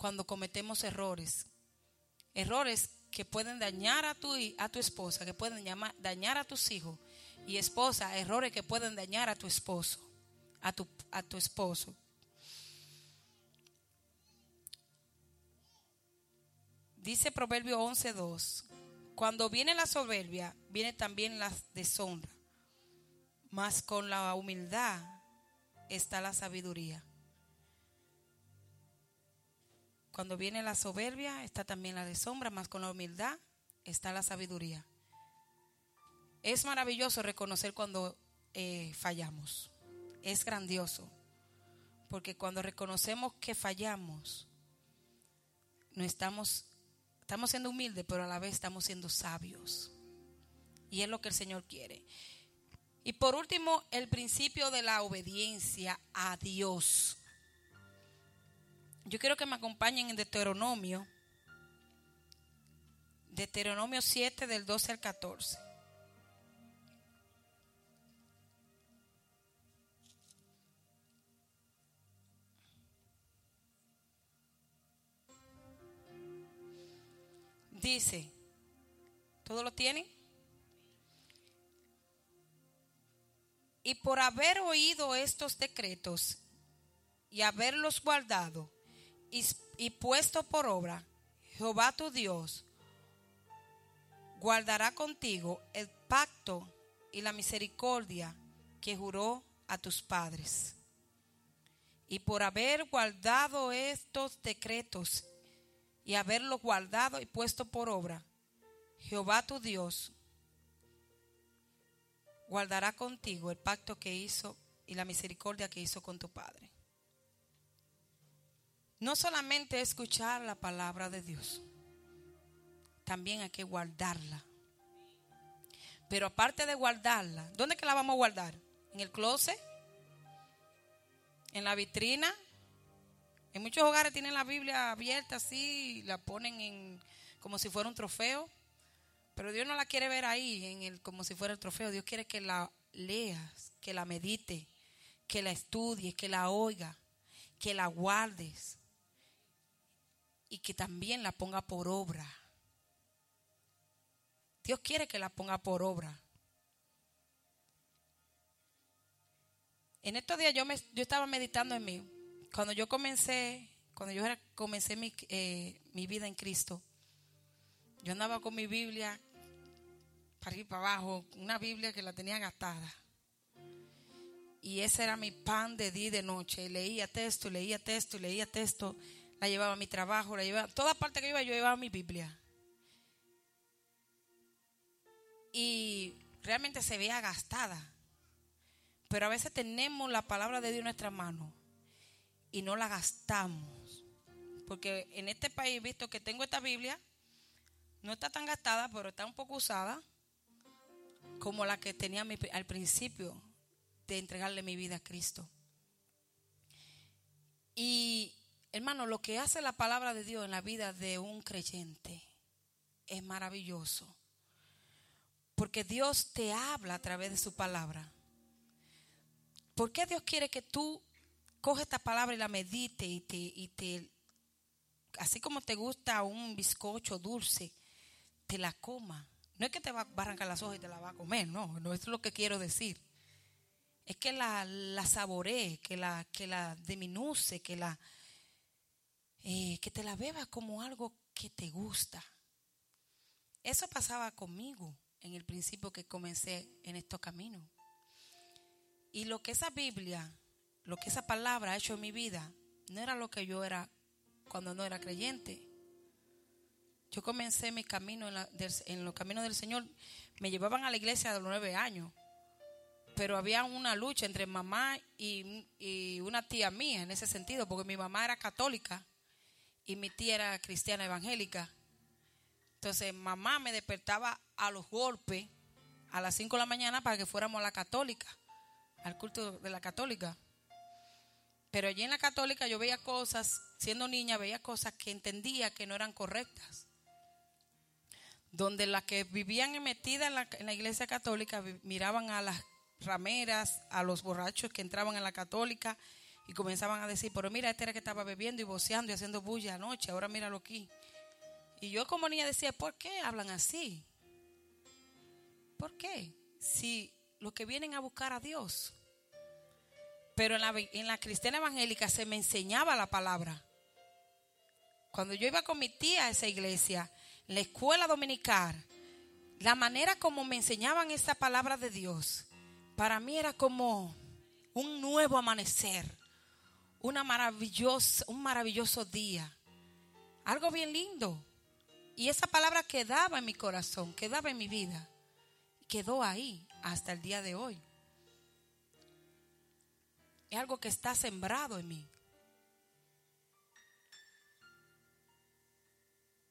cuando cometemos errores. Errores que pueden dañar a tu, a tu esposa, que pueden dañar a tus hijos. Y esposa, errores que pueden dañar a tu esposo, a tu, a tu esposo. Dice Proverbio 11.2, cuando viene la soberbia, viene también la deshonra. mas con la humildad está la sabiduría. Cuando viene la soberbia está también la sombra mas con la humildad está la sabiduría. Es maravilloso reconocer cuando eh, fallamos. Es grandioso. Porque cuando reconocemos que fallamos, no estamos, estamos siendo humildes, pero a la vez estamos siendo sabios. Y es lo que el Señor quiere. Y por último, el principio de la obediencia a Dios. Yo quiero que me acompañen en Deuteronomio. Deuteronomio 7 del 12 al 14. Dice, ¿todo lo tienen? Y por haber oído estos decretos y haberlos guardado y, puesto por obra, Jehová tu Dios guardará contigo el pacto y la misericordia que juró a tus padres. Y por haber guardado estos decretos y haberlos guardado y puesto por obra, Jehová tu Dios guardará contigo el pacto que hizo y la misericordia que hizo con tu Padre. No solamente escuchar la palabra de Dios, también hay que guardarla. Pero aparte de guardarla, ¿dónde que la vamos a guardar? ¿En el closet? ¿En la vitrina? En muchos hogares tienen la Biblia abierta así, la ponen en como si fuera un trofeo. Pero Dios no la quiere ver ahí, en el, como si fuera el trofeo. Dios quiere que la leas, que la medite, que la estudies, que la oiga, que la guardes y que también la ponga por obra. Dios quiere que la ponga por obra. En estos días yo, me, yo estaba meditando en mí. Cuando yo comencé, cuando yo comencé mi, eh, mi vida en Cristo, yo andaba con mi Biblia para ir para abajo, una Biblia que la tenía gastada. Y ese era mi pan de día y de noche. Leía texto, leía texto, leía texto. La llevaba a mi trabajo, la llevaba. Toda parte que iba, yo llevaba mi Biblia. Y realmente se veía gastada. Pero a veces tenemos la palabra de Dios en nuestra mano y no la gastamos. Porque en este país, visto que tengo esta Biblia, no está tan gastada, pero está un poco usada como la que tenía al principio de entregarle mi vida a Cristo. Y hermano, lo que hace la palabra de Dios en la vida de un creyente es maravilloso. Porque Dios te habla a través de su palabra. ¿Por qué Dios quiere que tú coges esta palabra y la medite y te, y te, así como te gusta un bizcocho dulce, te la coma? No es que te va a arrancar las hojas y te la va a comer, no, no es lo que quiero decir. Es que la, la saboree, que la, que la diminuce, que la eh, que te la bebas como algo que te gusta. Eso pasaba conmigo en el principio que comencé en estos caminos. Y lo que esa Biblia, lo que esa palabra ha hecho en mi vida, no era lo que yo era cuando no era creyente. Yo comencé mi camino en, los caminos del Señor. Me llevaban a la iglesia a los nueve años. Pero había una lucha entre mamá y una tía mía en ese sentido, porque mi mamá era católica y mi tía era cristiana evangélica. Entonces mamá me despertaba a los golpes a las 5 de la mañana para que fuéramos a la católica, al culto de la católica. Pero allí en la católica yo veía cosas, siendo niña veía cosas que entendía que no eran correctas donde las que vivían metidas en la, en la iglesia católica miraban a las rameras, a los borrachos que entraban en la católica y comenzaban a decir, pero mira, este era que estaba bebiendo y boceando y haciendo bulla anoche, ahora míralo aquí. Y yo como niña decía, ¿por qué hablan así? ¿Por qué? Si los que vienen a buscar a Dios. Pero en la, en la cristiana evangélica se me enseñaba la palabra. Cuando yo iba con mi tía a esa iglesia, la escuela dominical, la manera como me enseñaban esa palabra de Dios, para mí era como un nuevo amanecer, una maravillosa, un maravilloso día, algo bien lindo. Y esa palabra quedaba en mi corazón, quedaba en mi vida, quedó ahí hasta el día de hoy. Es algo que está sembrado en mí.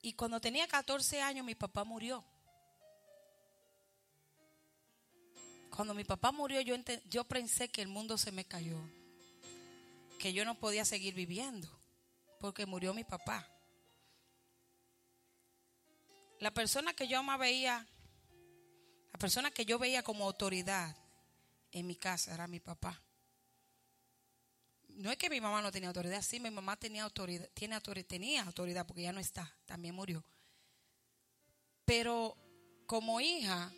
Y cuando tenía 14 años mi papá murió. Cuando mi papá murió yo, yo pensé que el mundo se me cayó. Que yo no podía seguir viviendo. Porque murió mi papá. La persona que yo más veía, la persona que yo veía como autoridad en mi casa era mi papá. No es que mi mamá no tenía autoridad, sí, mi mamá tenía autoridad, autoridad, tenía autoridad porque ya no está, también murió. Pero como hija,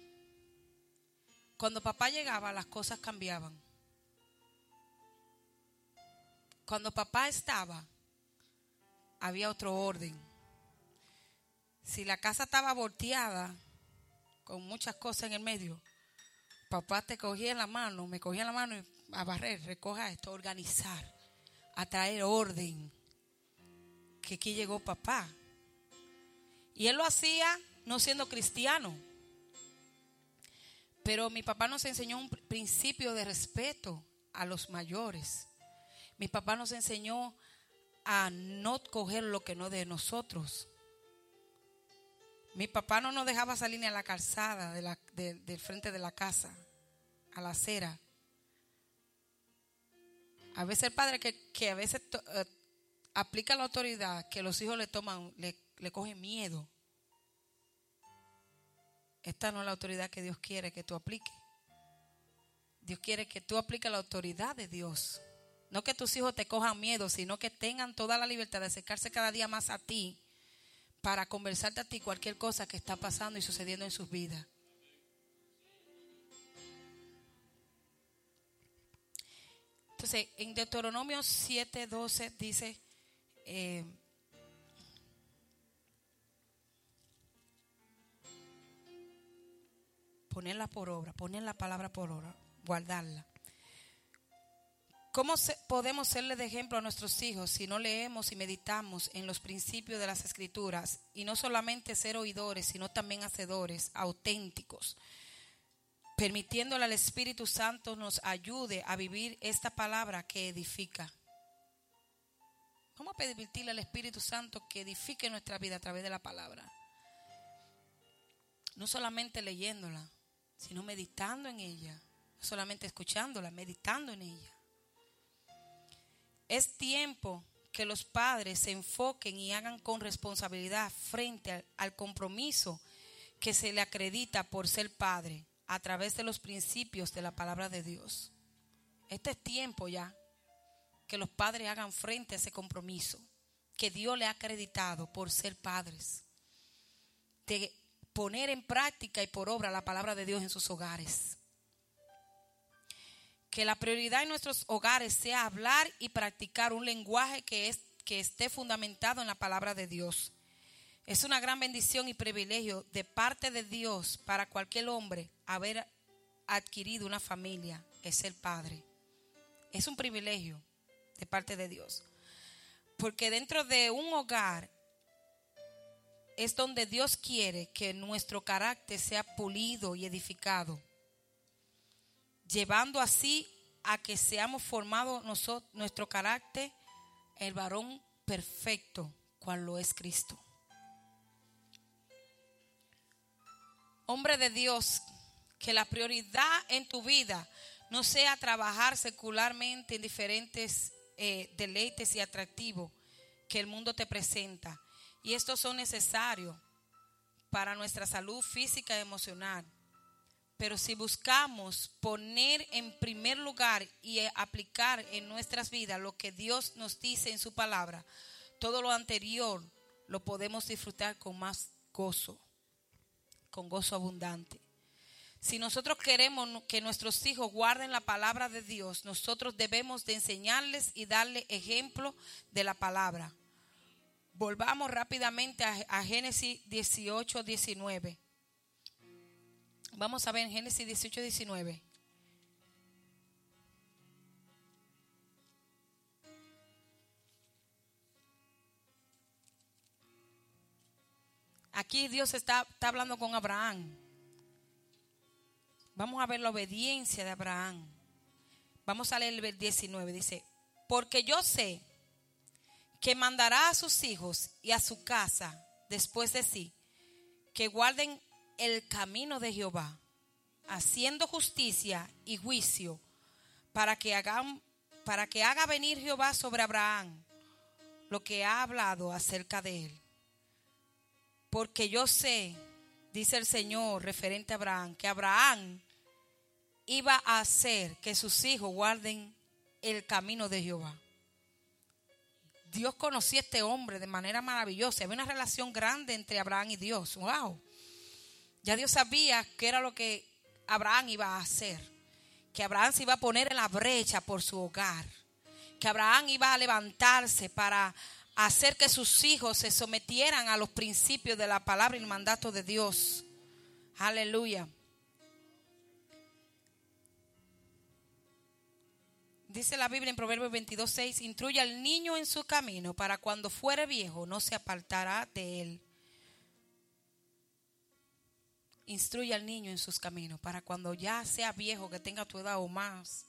cuando papá llegaba, las cosas cambiaban. Cuando papá estaba, había otro orden. Si la casa estaba volteada, con muchas cosas en el medio, papá te cogía en la mano, me cogía en la mano y a barrer, recoja esto, organizar, a traer orden. Que aquí llegó papá. Y él lo hacía no siendo cristiano. Pero mi papá nos enseñó un principio de respeto a los mayores. Mi papá nos enseñó a no coger lo que no de nosotros. Mi papá no nos dejaba salir ni a la calzada del frente de la casa, a la acera. A veces el padre que, a veces eh, aplica la autoridad, que los hijos le toman, le, le cogen miedo. Esta no es la autoridad que Dios quiere que tú apliques. Dios quiere que tú apliques la autoridad de Dios. No que tus hijos te cojan miedo, sino que tengan toda la libertad de acercarse cada día más a ti para conversarte a ti cualquier cosa que está pasando y sucediendo en sus vidas. Entonces, en Deuteronomio 7:12 dice, eh, ponerla por obra, poner la palabra por obra, guardarla. ¿Cómo podemos serle de ejemplo a nuestros hijos si no leemos y meditamos en los principios de las escrituras y no solamente ser oidores, sino también hacedores auténticos? permitiéndole al Espíritu Santo nos ayude a vivir esta palabra que edifica. Vamos a al Espíritu Santo que edifique nuestra vida a través de la palabra. No solamente leyéndola, sino meditando en ella. No solamente escuchándola, meditando en ella. Es tiempo que los padres se enfoquen y hagan con responsabilidad frente al, compromiso que se le acredita por ser padre a través de los principios de la palabra de Dios. Este es tiempo ya que los padres hagan frente a ese compromiso que Dios le ha acreditado por ser padres, de poner en práctica y por obra la palabra de Dios en sus hogares. Que la prioridad en nuestros hogares sea hablar y practicar un lenguaje que, es, que esté fundamentado en la palabra de Dios. Es una gran bendición y privilegio de parte de Dios para cualquier hombre haber adquirido una familia, es ser padre. Es un privilegio de parte de Dios. Porque dentro de un hogar es donde Dios quiere que nuestro carácter sea pulido y edificado, llevando así a que seamos formados nosotros, nuestro carácter, el varón perfecto, cual lo es Cristo. Hombre de Dios, que la prioridad en tu vida no sea trabajar secularmente en diferentes eh, deleites y atractivos que el mundo te presenta. Y estos son necesarios para nuestra salud física y emocional. Pero si buscamos poner en primer lugar y aplicar en nuestras vidas lo que Dios nos dice en su palabra, todo lo anterior lo podemos disfrutar con más gozo, con gozo abundante. Si nosotros queremos que nuestros hijos guarden la palabra de Dios, nosotros debemos de enseñarles y darle ejemplo de la palabra. Volvamos rápidamente a, Génesis 18, 19. Vamos a ver en Génesis 18, 19. Aquí Dios está, está hablando con Abraham. Vamos a ver la obediencia de Abraham. Vamos a leer el 19. Dice, porque yo sé que mandará a sus hijos y a su casa después de sí, que guarden el camino de Jehová, haciendo justicia y juicio, para que hagan para que haga venir Jehová sobre Abraham lo que ha hablado acerca de él. Porque yo sé, dice el Señor referente a Abraham, que Abraham iba a hacer que sus hijos guarden el camino de Jehová. Dios conocía a este hombre de manera maravillosa. Había una relación grande entre Abraham y Dios. ¡Wow! Ya Dios sabía qué era lo que Abraham iba a hacer. Que Abraham se iba a poner en la brecha por su hogar. Que Abraham iba a levantarse para hacer que sus hijos se sometieran a los principios de la palabra y el mandato de Dios. Aleluya. Dice la Biblia en Proverbios 22, 6, instruye al niño en su camino para cuando fuere viejo no se apartará de él. Instruye al niño en sus caminos para cuando ya sea viejo, que tenga tu edad o más,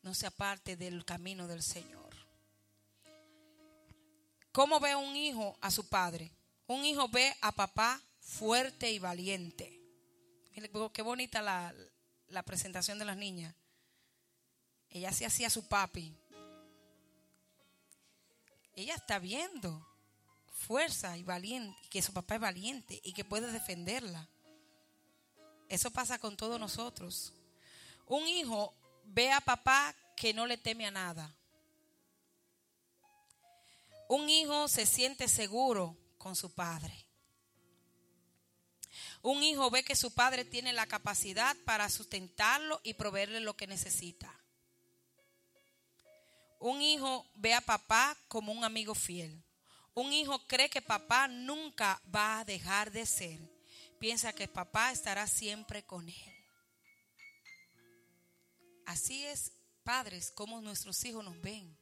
no se aparte del camino del Señor. ¿Cómo ve un hijo a su padre? Un hijo ve a papá fuerte y valiente. qué bonita la, la presentación de las niñas. Ella se hacía su papi. Ella está viendo fuerza y valiente, que su papá es valiente y que puede defenderla. Eso pasa con todos nosotros. Un hijo ve a papá que no le teme a nada. Un hijo se siente seguro con su padre. Un hijo ve que su padre tiene la capacidad para sustentarlo y proveerle lo que necesita. Un hijo ve a papá como un amigo fiel. Un hijo cree que papá nunca va a dejar de ser. Piensa que papá estará siempre con él. Así es, padres, como nuestros hijos nos ven.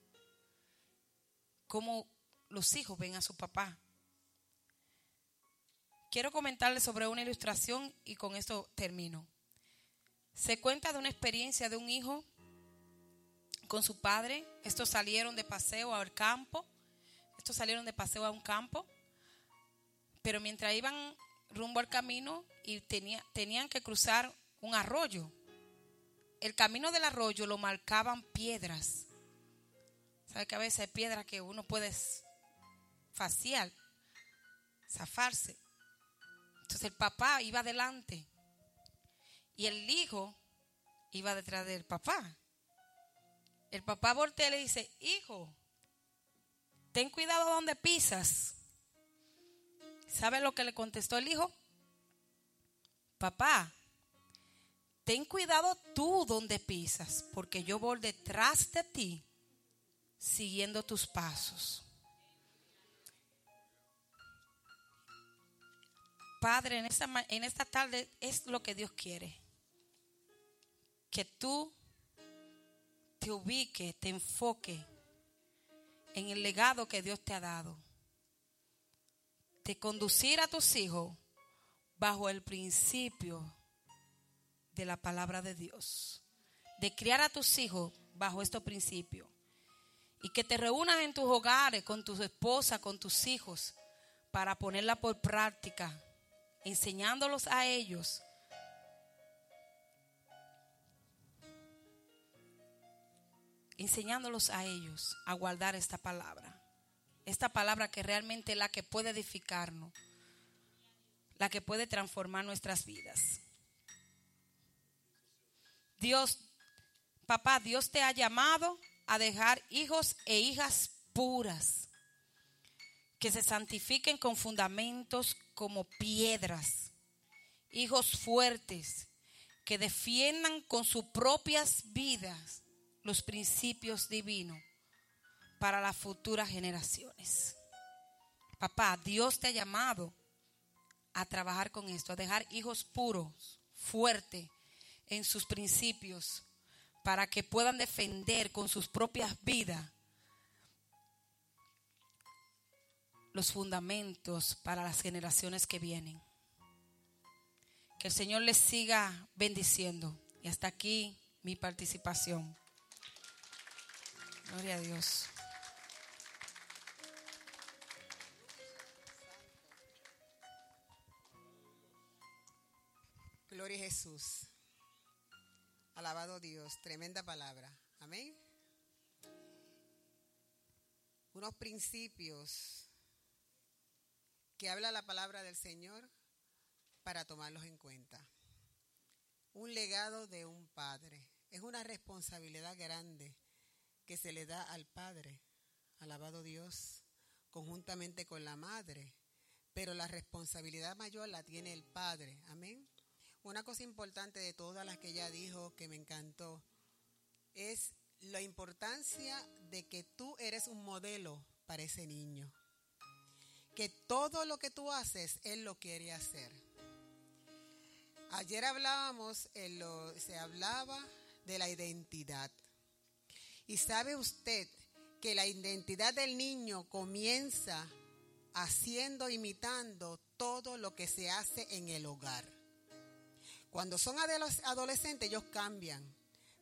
Como los hijos ven a su papá. Quiero comentarles sobre una ilustración y con esto termino. Se cuenta de una experiencia de un hijo con su padre. Estos salieron de paseo al campo. Estos salieron de paseo a un campo. Pero mientras iban rumbo al camino y tenía, tenían que cruzar un arroyo. El camino del arroyo lo marcaban piedras. ¿Sabe que a veces hay piedras que uno puede facial, zafarse? Entonces el papá iba adelante y el hijo iba detrás del papá. El papá voltea y le dice, hijo, ten cuidado donde pisas. ¿Sabe lo que le contestó el hijo? Papá, ten cuidado tú donde pisas, porque yo voy detrás de ti, siguiendo tus pasos. Padre, en esta, en esta tarde es lo que Dios quiere. Que tú te ubique, te enfoque en el legado que Dios te ha dado. De conducir a tus hijos bajo el principio de la palabra de Dios. De criar a tus hijos bajo estos principios. Y que te reúnas en tus hogares con tu esposa, con tus hijos, para ponerla por práctica, enseñándolos a ellos enseñándolos a ellos a guardar esta palabra. Esta palabra que realmente es la que puede edificarnos, la que puede transformar nuestras vidas. Dios, papá, Dios te ha llamado a dejar hijos e hijas puras, que se santifiquen con fundamentos como piedras, hijos fuertes, que defiendan con sus propias vidas los principios divinos para las futuras generaciones. Papá, Dios te ha llamado a trabajar con esto, a dejar hijos puros, fuertes en sus principios, para que puedan defender con sus propias vidas los fundamentos para las generaciones que vienen. Que el Señor les siga bendiciendo. Y hasta aquí mi participación. Gloria a Dios. Gloria a Jesús. Alabado Dios. Tremenda palabra. Amén. Unos principios que habla la palabra del Señor para tomarlos en cuenta. Un legado de un padre. Es una responsabilidad grande que se le da al padre, alabado Dios, conjuntamente con la madre. Pero la responsabilidad mayor la tiene el padre. Amén. Una cosa importante de todas las que ella dijo que me encantó es la importancia de que tú eres un modelo para ese niño. Que todo lo que tú haces, él lo quiere hacer. Ayer hablábamos, lo, se hablaba de la identidad. Y sabe usted que la identidad del niño comienza haciendo, imitando todo lo que se hace en el hogar. Cuando son adolescentes ellos cambian,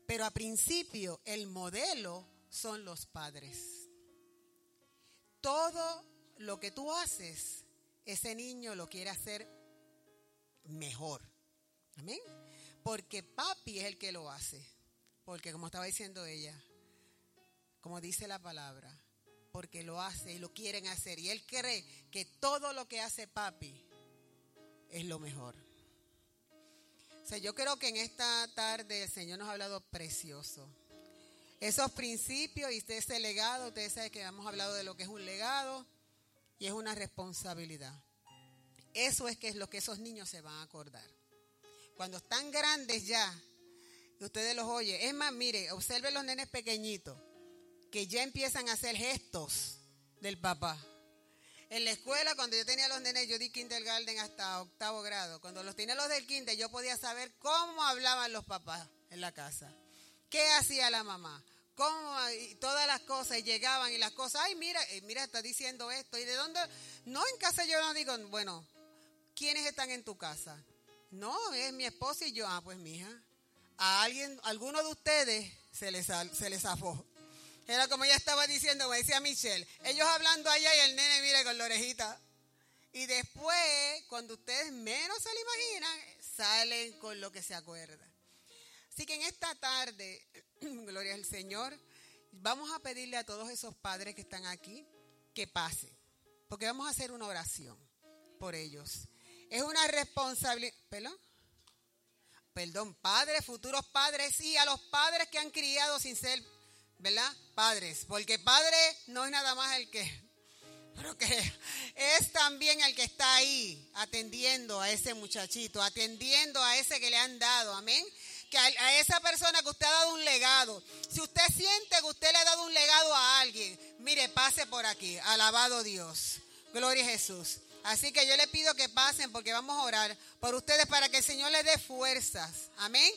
pero a principio el modelo son los padres. Todo lo que tú haces, ese niño lo quiere hacer mejor. Amén. Porque papi es el que lo hace. Porque como estaba diciendo ella, como dice la palabra, porque lo hace y lo quieren hacer. Y él cree que todo lo que hace papi es lo mejor. O sea, yo creo que en esta tarde el Señor nos ha hablado precioso. Esos principios y ese legado, ustedes saben que hemos hablado de lo que es un legado y es una responsabilidad. Eso es que es lo que esos niños se van a acordar. Cuando están grandes ya, ustedes los oyen. Es más, mire, observen los nenes pequeñitos que ya empiezan a hacer gestos del papá. En la escuela, cuando yo tenía los nenes, yo di kindergarten hasta octavo grado. Cuando los tenía los del kinder, yo podía saber cómo hablaban los papás en la casa. ¿Qué hacía la mamá? Cómo todas las cosas llegaban y las cosas, ay, mira, eh, mira, está diciendo esto. ¿Y de dónde? No, en casa yo no digo, bueno, ¿quiénes están en tu casa? No, es mi esposa y yo. Ah, pues mi hija. A alguien, a alguno de ustedes se les, se les. Era como ella estaba diciendo, me decía Michelle, ellos hablando allá y el nene mire con la orejita. Y después, cuando ustedes menos se lo imaginan, salen con lo que se acuerda. Así que en esta tarde, gloria al Señor, vamos a pedirle a todos esos padres que están aquí que pasen. Porque vamos a hacer una oración por ellos. Es una responsabilidad. ¿Perdón? Perdón, padres, futuros padres y a los padres que han criado sin ser ¿verdad? Padres, porque padre no es nada más el que, pero que es también el que está ahí atendiendo a ese muchachito, atendiendo a ese que le han dado, amén. Que a, esa persona que usted ha dado un legado, si usted siente que usted le ha dado un legado a alguien, mire, pase por aquí, alabado Dios, gloria a Jesús. Así que yo le pido que pasen porque vamos a orar por ustedes para que el Señor les dé fuerzas, amén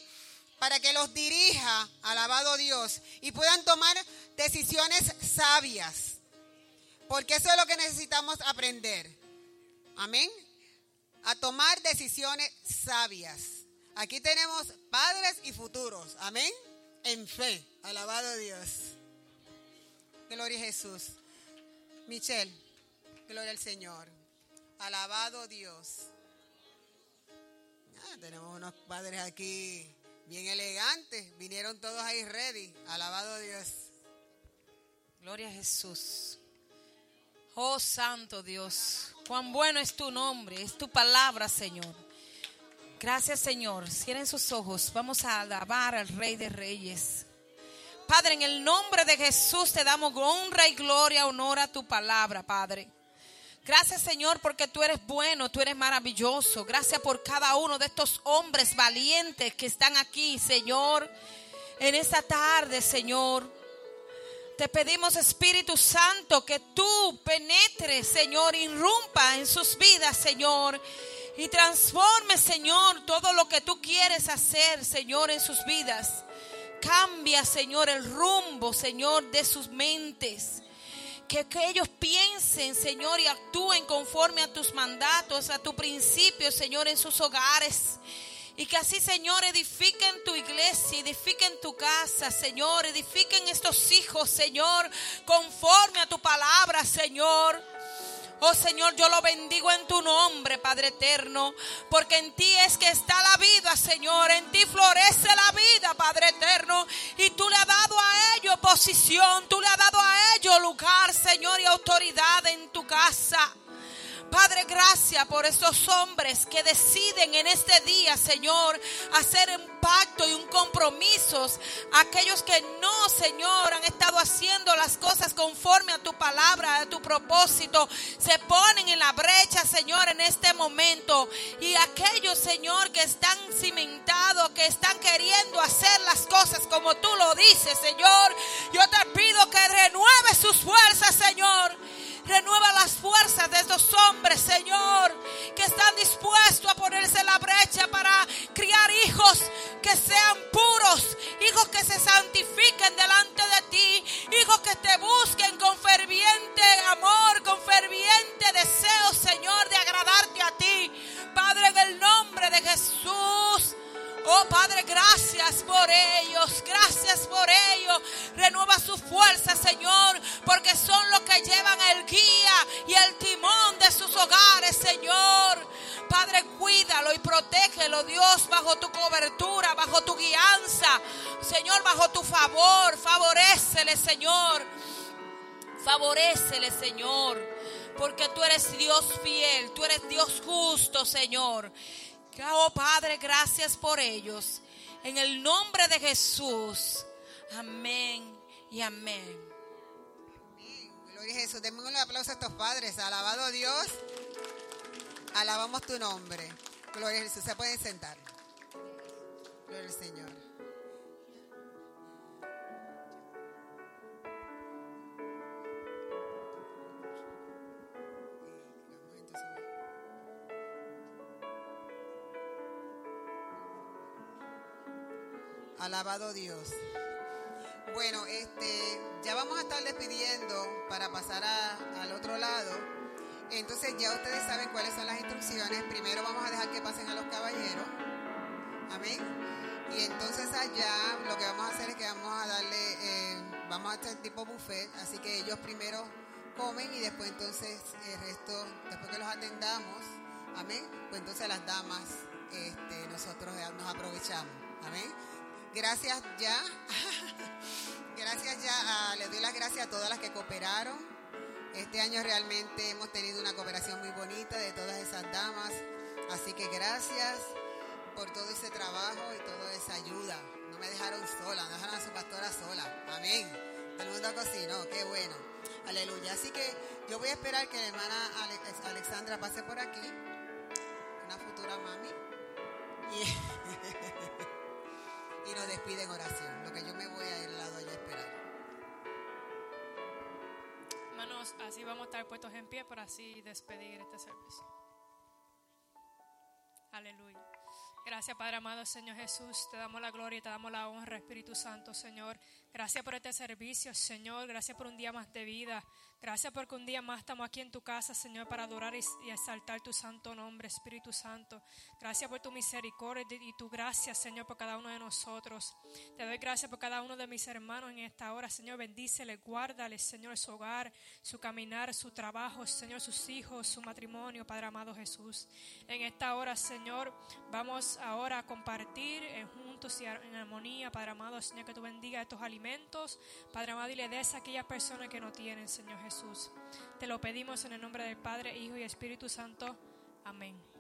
para que los dirija, alabado Dios, y puedan tomar decisiones sabias. Porque eso es lo que necesitamos aprender. Amén. A tomar decisiones sabias. Aquí tenemos padres y futuros. Amén. En fe. Alabado Dios. Gloria a Jesús. Michelle. Gloria al Señor. Alabado Dios. Tenemos unos padres aquí bien elegante. Vinieron todos ahí ready. Alabado Dios. Gloria a Jesús. Oh Santo Dios, cuán bueno es tu nombre, es tu palabra, Señor. Gracias, Señor. Cierren sus ojos. Vamos a alabar al Rey de Reyes. Padre, en el nombre de Jesús te damos honra y gloria, honor a tu palabra, Padre. Gracias Señor porque tú eres bueno, tú eres maravilloso. Gracias por cada uno de estos hombres valientes que están aquí, Señor, en esta tarde, Señor. Te pedimos, Espíritu Santo, que tú penetres, Señor, irrumpa en sus vidas, Señor. Y transforme, Señor, todo lo que tú quieres hacer, Señor, en sus vidas. Cambia, Señor, el rumbo, Señor, de sus mentes. Que, ellos piensen, Señor, y actúen conforme a tus mandatos, a tu principio, Señor, en sus hogares. Y que así, Señor, edifiquen tu iglesia, edifiquen tu casa, Señor, edifiquen estos hijos, Señor, conforme a tu palabra, Señor. Oh Señor, yo lo bendigo en tu nombre, Padre eterno, porque en ti es que está la vida, Señor. En ti florece la vida, Padre eterno. Y tú le has dado a ellos posición, tú le has dado a ellos Señor, y autoridad en tu casa. Padre, gracias por esos hombres que deciden en este día, Señor, hacer un pacto y un compromiso. Aquellos que no, Señor, han estado haciendo las cosas conforme a tu palabra, a tu propósito, se ponen en la brecha, Señor, en este momento. Y aquellos, Señor, que están cimentados, que están queriendo hacer las cosas como tú lo dices, Señor, yo te pido que renueve sus fuerzas, Señor Renueva las fuerzas de estos hombres, Señor, que están dispuestos a ponerse la brecha para criar hijos que sean puros, hijos que se santifiquen delante de ti, hijos que te busquen con ferviente amor, con ferviente deseo, Señor, de agradarte a ti. Padre, en el nombre de Jesús. Oh Padre, gracias por ellos, gracias por ellos. Renueva su fuerza, Señor, porque son los que llevan el guía y el timón de sus hogares, Señor. Padre, cuídalo y protégelo, Dios, bajo tu cobertura, bajo tu guianza. Señor, bajo tu favor, favorecele, Señor. Favorecele, Señor. Porque tú eres Dios fiel, tú eres Dios justo, Señor. Oh Padre, gracias por ellos. En el nombre de Jesús. Amén y amén. Gloria a Jesús. Denme un aplauso a estos padres. Alabado Dios. Alabamos tu nombre. Gloria a Jesús. Se pueden sentar. Gloria al Señor. Alabado Dios. Bueno, este, ya vamos a estar despidiendo para pasar al otro lado. Entonces ya ustedes saben cuáles son las instrucciones. Primero vamos a dejar que pasen a los caballeros. Amén. Y entonces allá lo que vamos a hacer es que vamos a darle, eh, vamos a hacer tipo buffet. Así que ellos primero comen y después entonces el resto, después que los atendamos, amén. Pues entonces las damas, este, nosotros nos aprovechamos. Amén. Gracias ya. gracias ya. le doy las gracias a todas las que cooperaron. Este año realmente hemos tenido una cooperación muy bonita de todas esas damas. Así que gracias por todo ese trabajo y toda esa ayuda. No me dejaron sola, no dejaron a su pastora sola. Amén. El mundo cocinó, qué bueno. Aleluya. Así que yo voy a esperar que la hermana Alexandra pase por aquí. Una futura mami. y nos despide en oración. Lo que yo me voy a ir al lado allá a esperar. Hermanos, así vamos a estar puestos en pie para así despedir este servicio. Aleluya. Gracias, Padre amado, Señor Jesús. Te damos la gloria y te damos la honra, Espíritu Santo, Señor. Gracias por este servicio, Señor. Gracias por un día más de vida. Gracias porque un día más estamos aquí en tu casa, Señor, para adorar y, exaltar tu santo nombre, Espíritu Santo. Gracias por tu misericordia y tu gracia, Señor, por cada uno de nosotros. Te doy gracias por cada uno de mis hermanos en esta hora, Señor. Bendícele, guárdale, Señor, su hogar, su caminar, su trabajo, Señor, sus hijos, su matrimonio, Padre amado Jesús. En esta hora, Señor, vamos ahora a compartir juntos y en armonía, Padre amado, Señor, que tú bendiga estos alimentos, Padre amado, y le des a aquellas personas que no tienen, Señor Jesús. Te lo pedimos en el nombre del Padre, Hijo y Espíritu Santo. Amén.